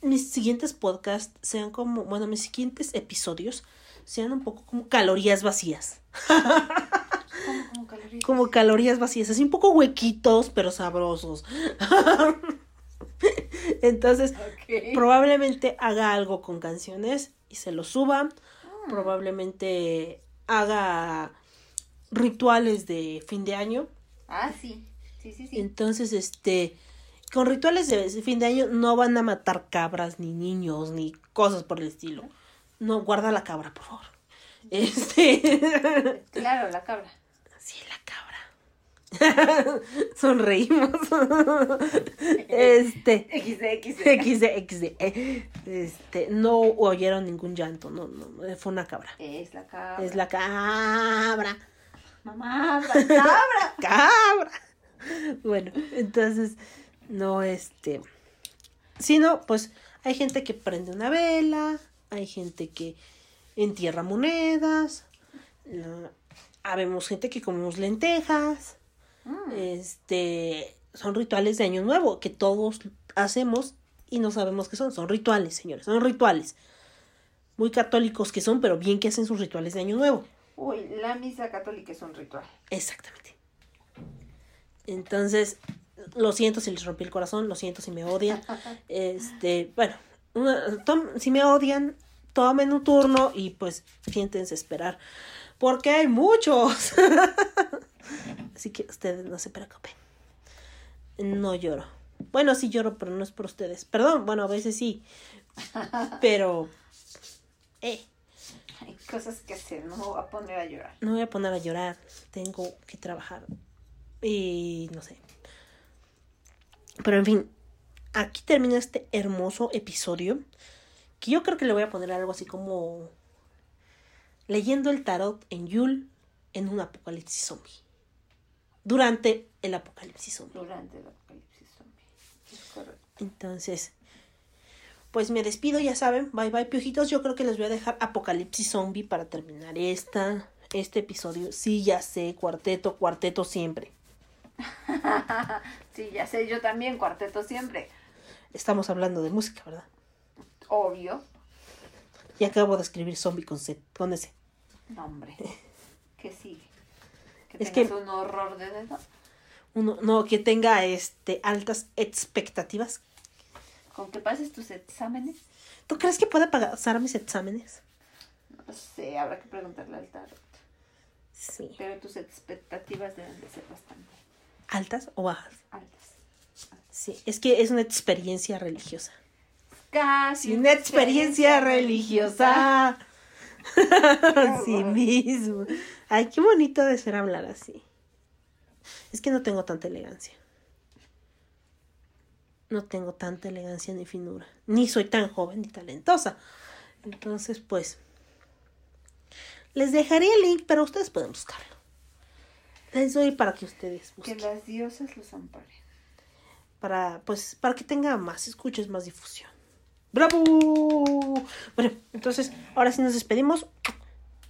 Speaker 1: mis siguientes podcasts sean como, bueno, mis siguientes episodios sean un poco como calorías vacías.
Speaker 5: Como, como calorías.
Speaker 1: Como calorías vacías, así un poco huequitos, pero sabrosos. Entonces, probablemente haga algo con canciones y se lo suba. Probablemente haga rituales de fin de año.
Speaker 5: Ah, sí. Sí, sí, sí.
Speaker 1: Entonces, este, con rituales de fin de año no van a matar cabras, ni niños, ni cosas por el estilo. No, guarda la cabra, por favor. Este,
Speaker 5: Claro, la cabra.
Speaker 1: Sonreímos. Este.
Speaker 5: XD, XD.
Speaker 1: XD. Este, no oyeron ningún llanto, no, no, fue una cabra.
Speaker 5: Es la cabra.
Speaker 1: Es la cabra,
Speaker 5: Mamá, la cabra.
Speaker 1: cabra. Bueno, entonces, no, este, si no, pues hay gente que prende una vela, hay gente que entierra monedas. habemos gente que comemos lentejas. Este, son rituales de Año Nuevo que todos hacemos y no sabemos qué son. Son rituales, señores, son rituales. Muy católicos que son, pero bien que hacen sus rituales de Año Nuevo.
Speaker 5: Uy, la misa católica es un ritual.
Speaker 1: Exactamente. Entonces, lo siento si les rompí el corazón, lo siento si me odian. Este, bueno, una- tom- si me odian, tomen un turno y pues siéntense a esperar. Porque hay muchos. Así que ustedes no se preocupen. No lloro. Bueno, sí lloro, pero no es por ustedes. Perdón, bueno, a veces sí. Pero... Eh.
Speaker 5: Hay cosas que hacer, no me voy a poner a llorar.
Speaker 1: no me voy a poner a llorar, tengo que trabajar. Y no sé. Pero en fin, aquí termina este hermoso episodio. Que yo creo que le voy a poner algo así como leyendo el tarot en Yule en un apocalipsis zombie. Durante el apocalipsis zombie.
Speaker 5: Durante el apocalipsis zombie. Es correcto.
Speaker 1: Entonces, pues me despido, ya saben. Bye bye, piojitos. Yo creo que les voy a dejar Apocalipsis Zombie para terminar esta, este episodio. Sí, ya sé, cuarteto, cuarteto siempre.
Speaker 5: Sí, ya sé, yo también, cuarteto siempre.
Speaker 1: Estamos hablando de música, ¿verdad?
Speaker 5: Obvio.
Speaker 1: Y acabo de escribir zombie con, Z- con ese.
Speaker 5: No, hombre. ¿Qué sigue? Que
Speaker 1: Es
Speaker 5: tengas
Speaker 1: que-
Speaker 5: un horror de dedo.
Speaker 1: Uno, no, que tenga este altas expectativas.
Speaker 5: Con que pases tus exámenes.
Speaker 1: ¿Tú crees que pueda pasar mis exámenes?
Speaker 5: No sé, habrá que preguntarle al tarot.
Speaker 1: Sí.
Speaker 5: Pero tus expectativas deben de ser bastante
Speaker 1: ¿Altas o bajas?
Speaker 5: altas.
Speaker 1: Sí, es que es una experiencia religiosa.
Speaker 5: Casi.
Speaker 1: Una experiencia religiosa. Así mismo. Ay, qué bonito de ser hablar así. Es que no tengo tanta elegancia. No tengo tanta elegancia ni finura. Ni soy tan joven ni talentosa. Entonces, pues. Les dejaré el link, pero ustedes pueden buscarlo. Les doy para que ustedes
Speaker 5: Que
Speaker 1: busquen.
Speaker 5: las diosas los amparen.
Speaker 1: Para, pues, para que tenga más escuchas, más difusión. ¡Bravo! Bueno, entonces, ahora sí nos despedimos.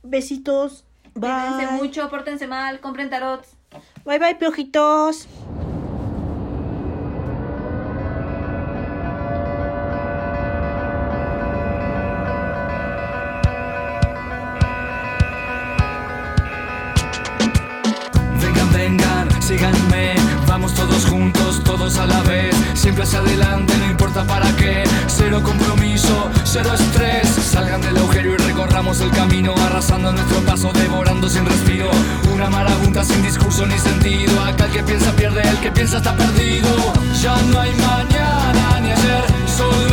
Speaker 1: Besitos.
Speaker 5: Cuídense
Speaker 1: Bye.
Speaker 5: mucho, pórtense mal, compren tarots.
Speaker 1: Bye bye, piojitos.
Speaker 7: Vengan, vengan, síganme, vamos todos juntos, todos a la vez, siempre hacia adelante, no importa para qué, cero compromiso, cero estrés, salgan del agujero y recorramos el camino, arrasando nuestro paso, devorando sin respiro, una marabunta sin discurso ni sentido, acá el que piensa pierde, el que piensa está perdido, ya no hay mañana ni ayer, solo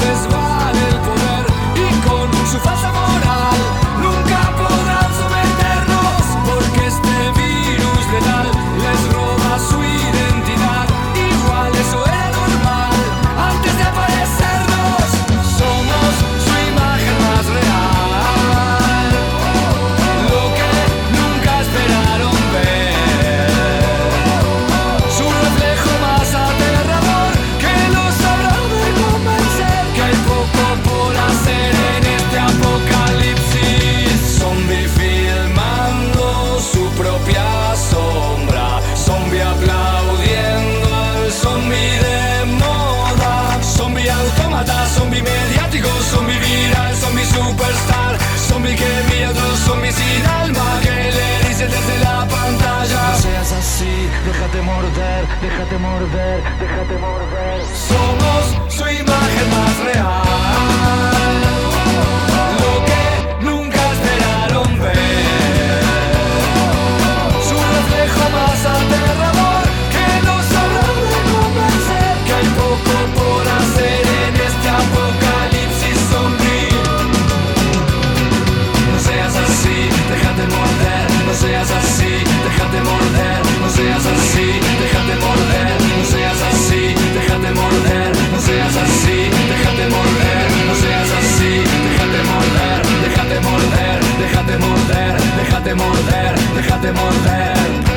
Speaker 7: morder, déjate morder. déjate morder, déjate morder.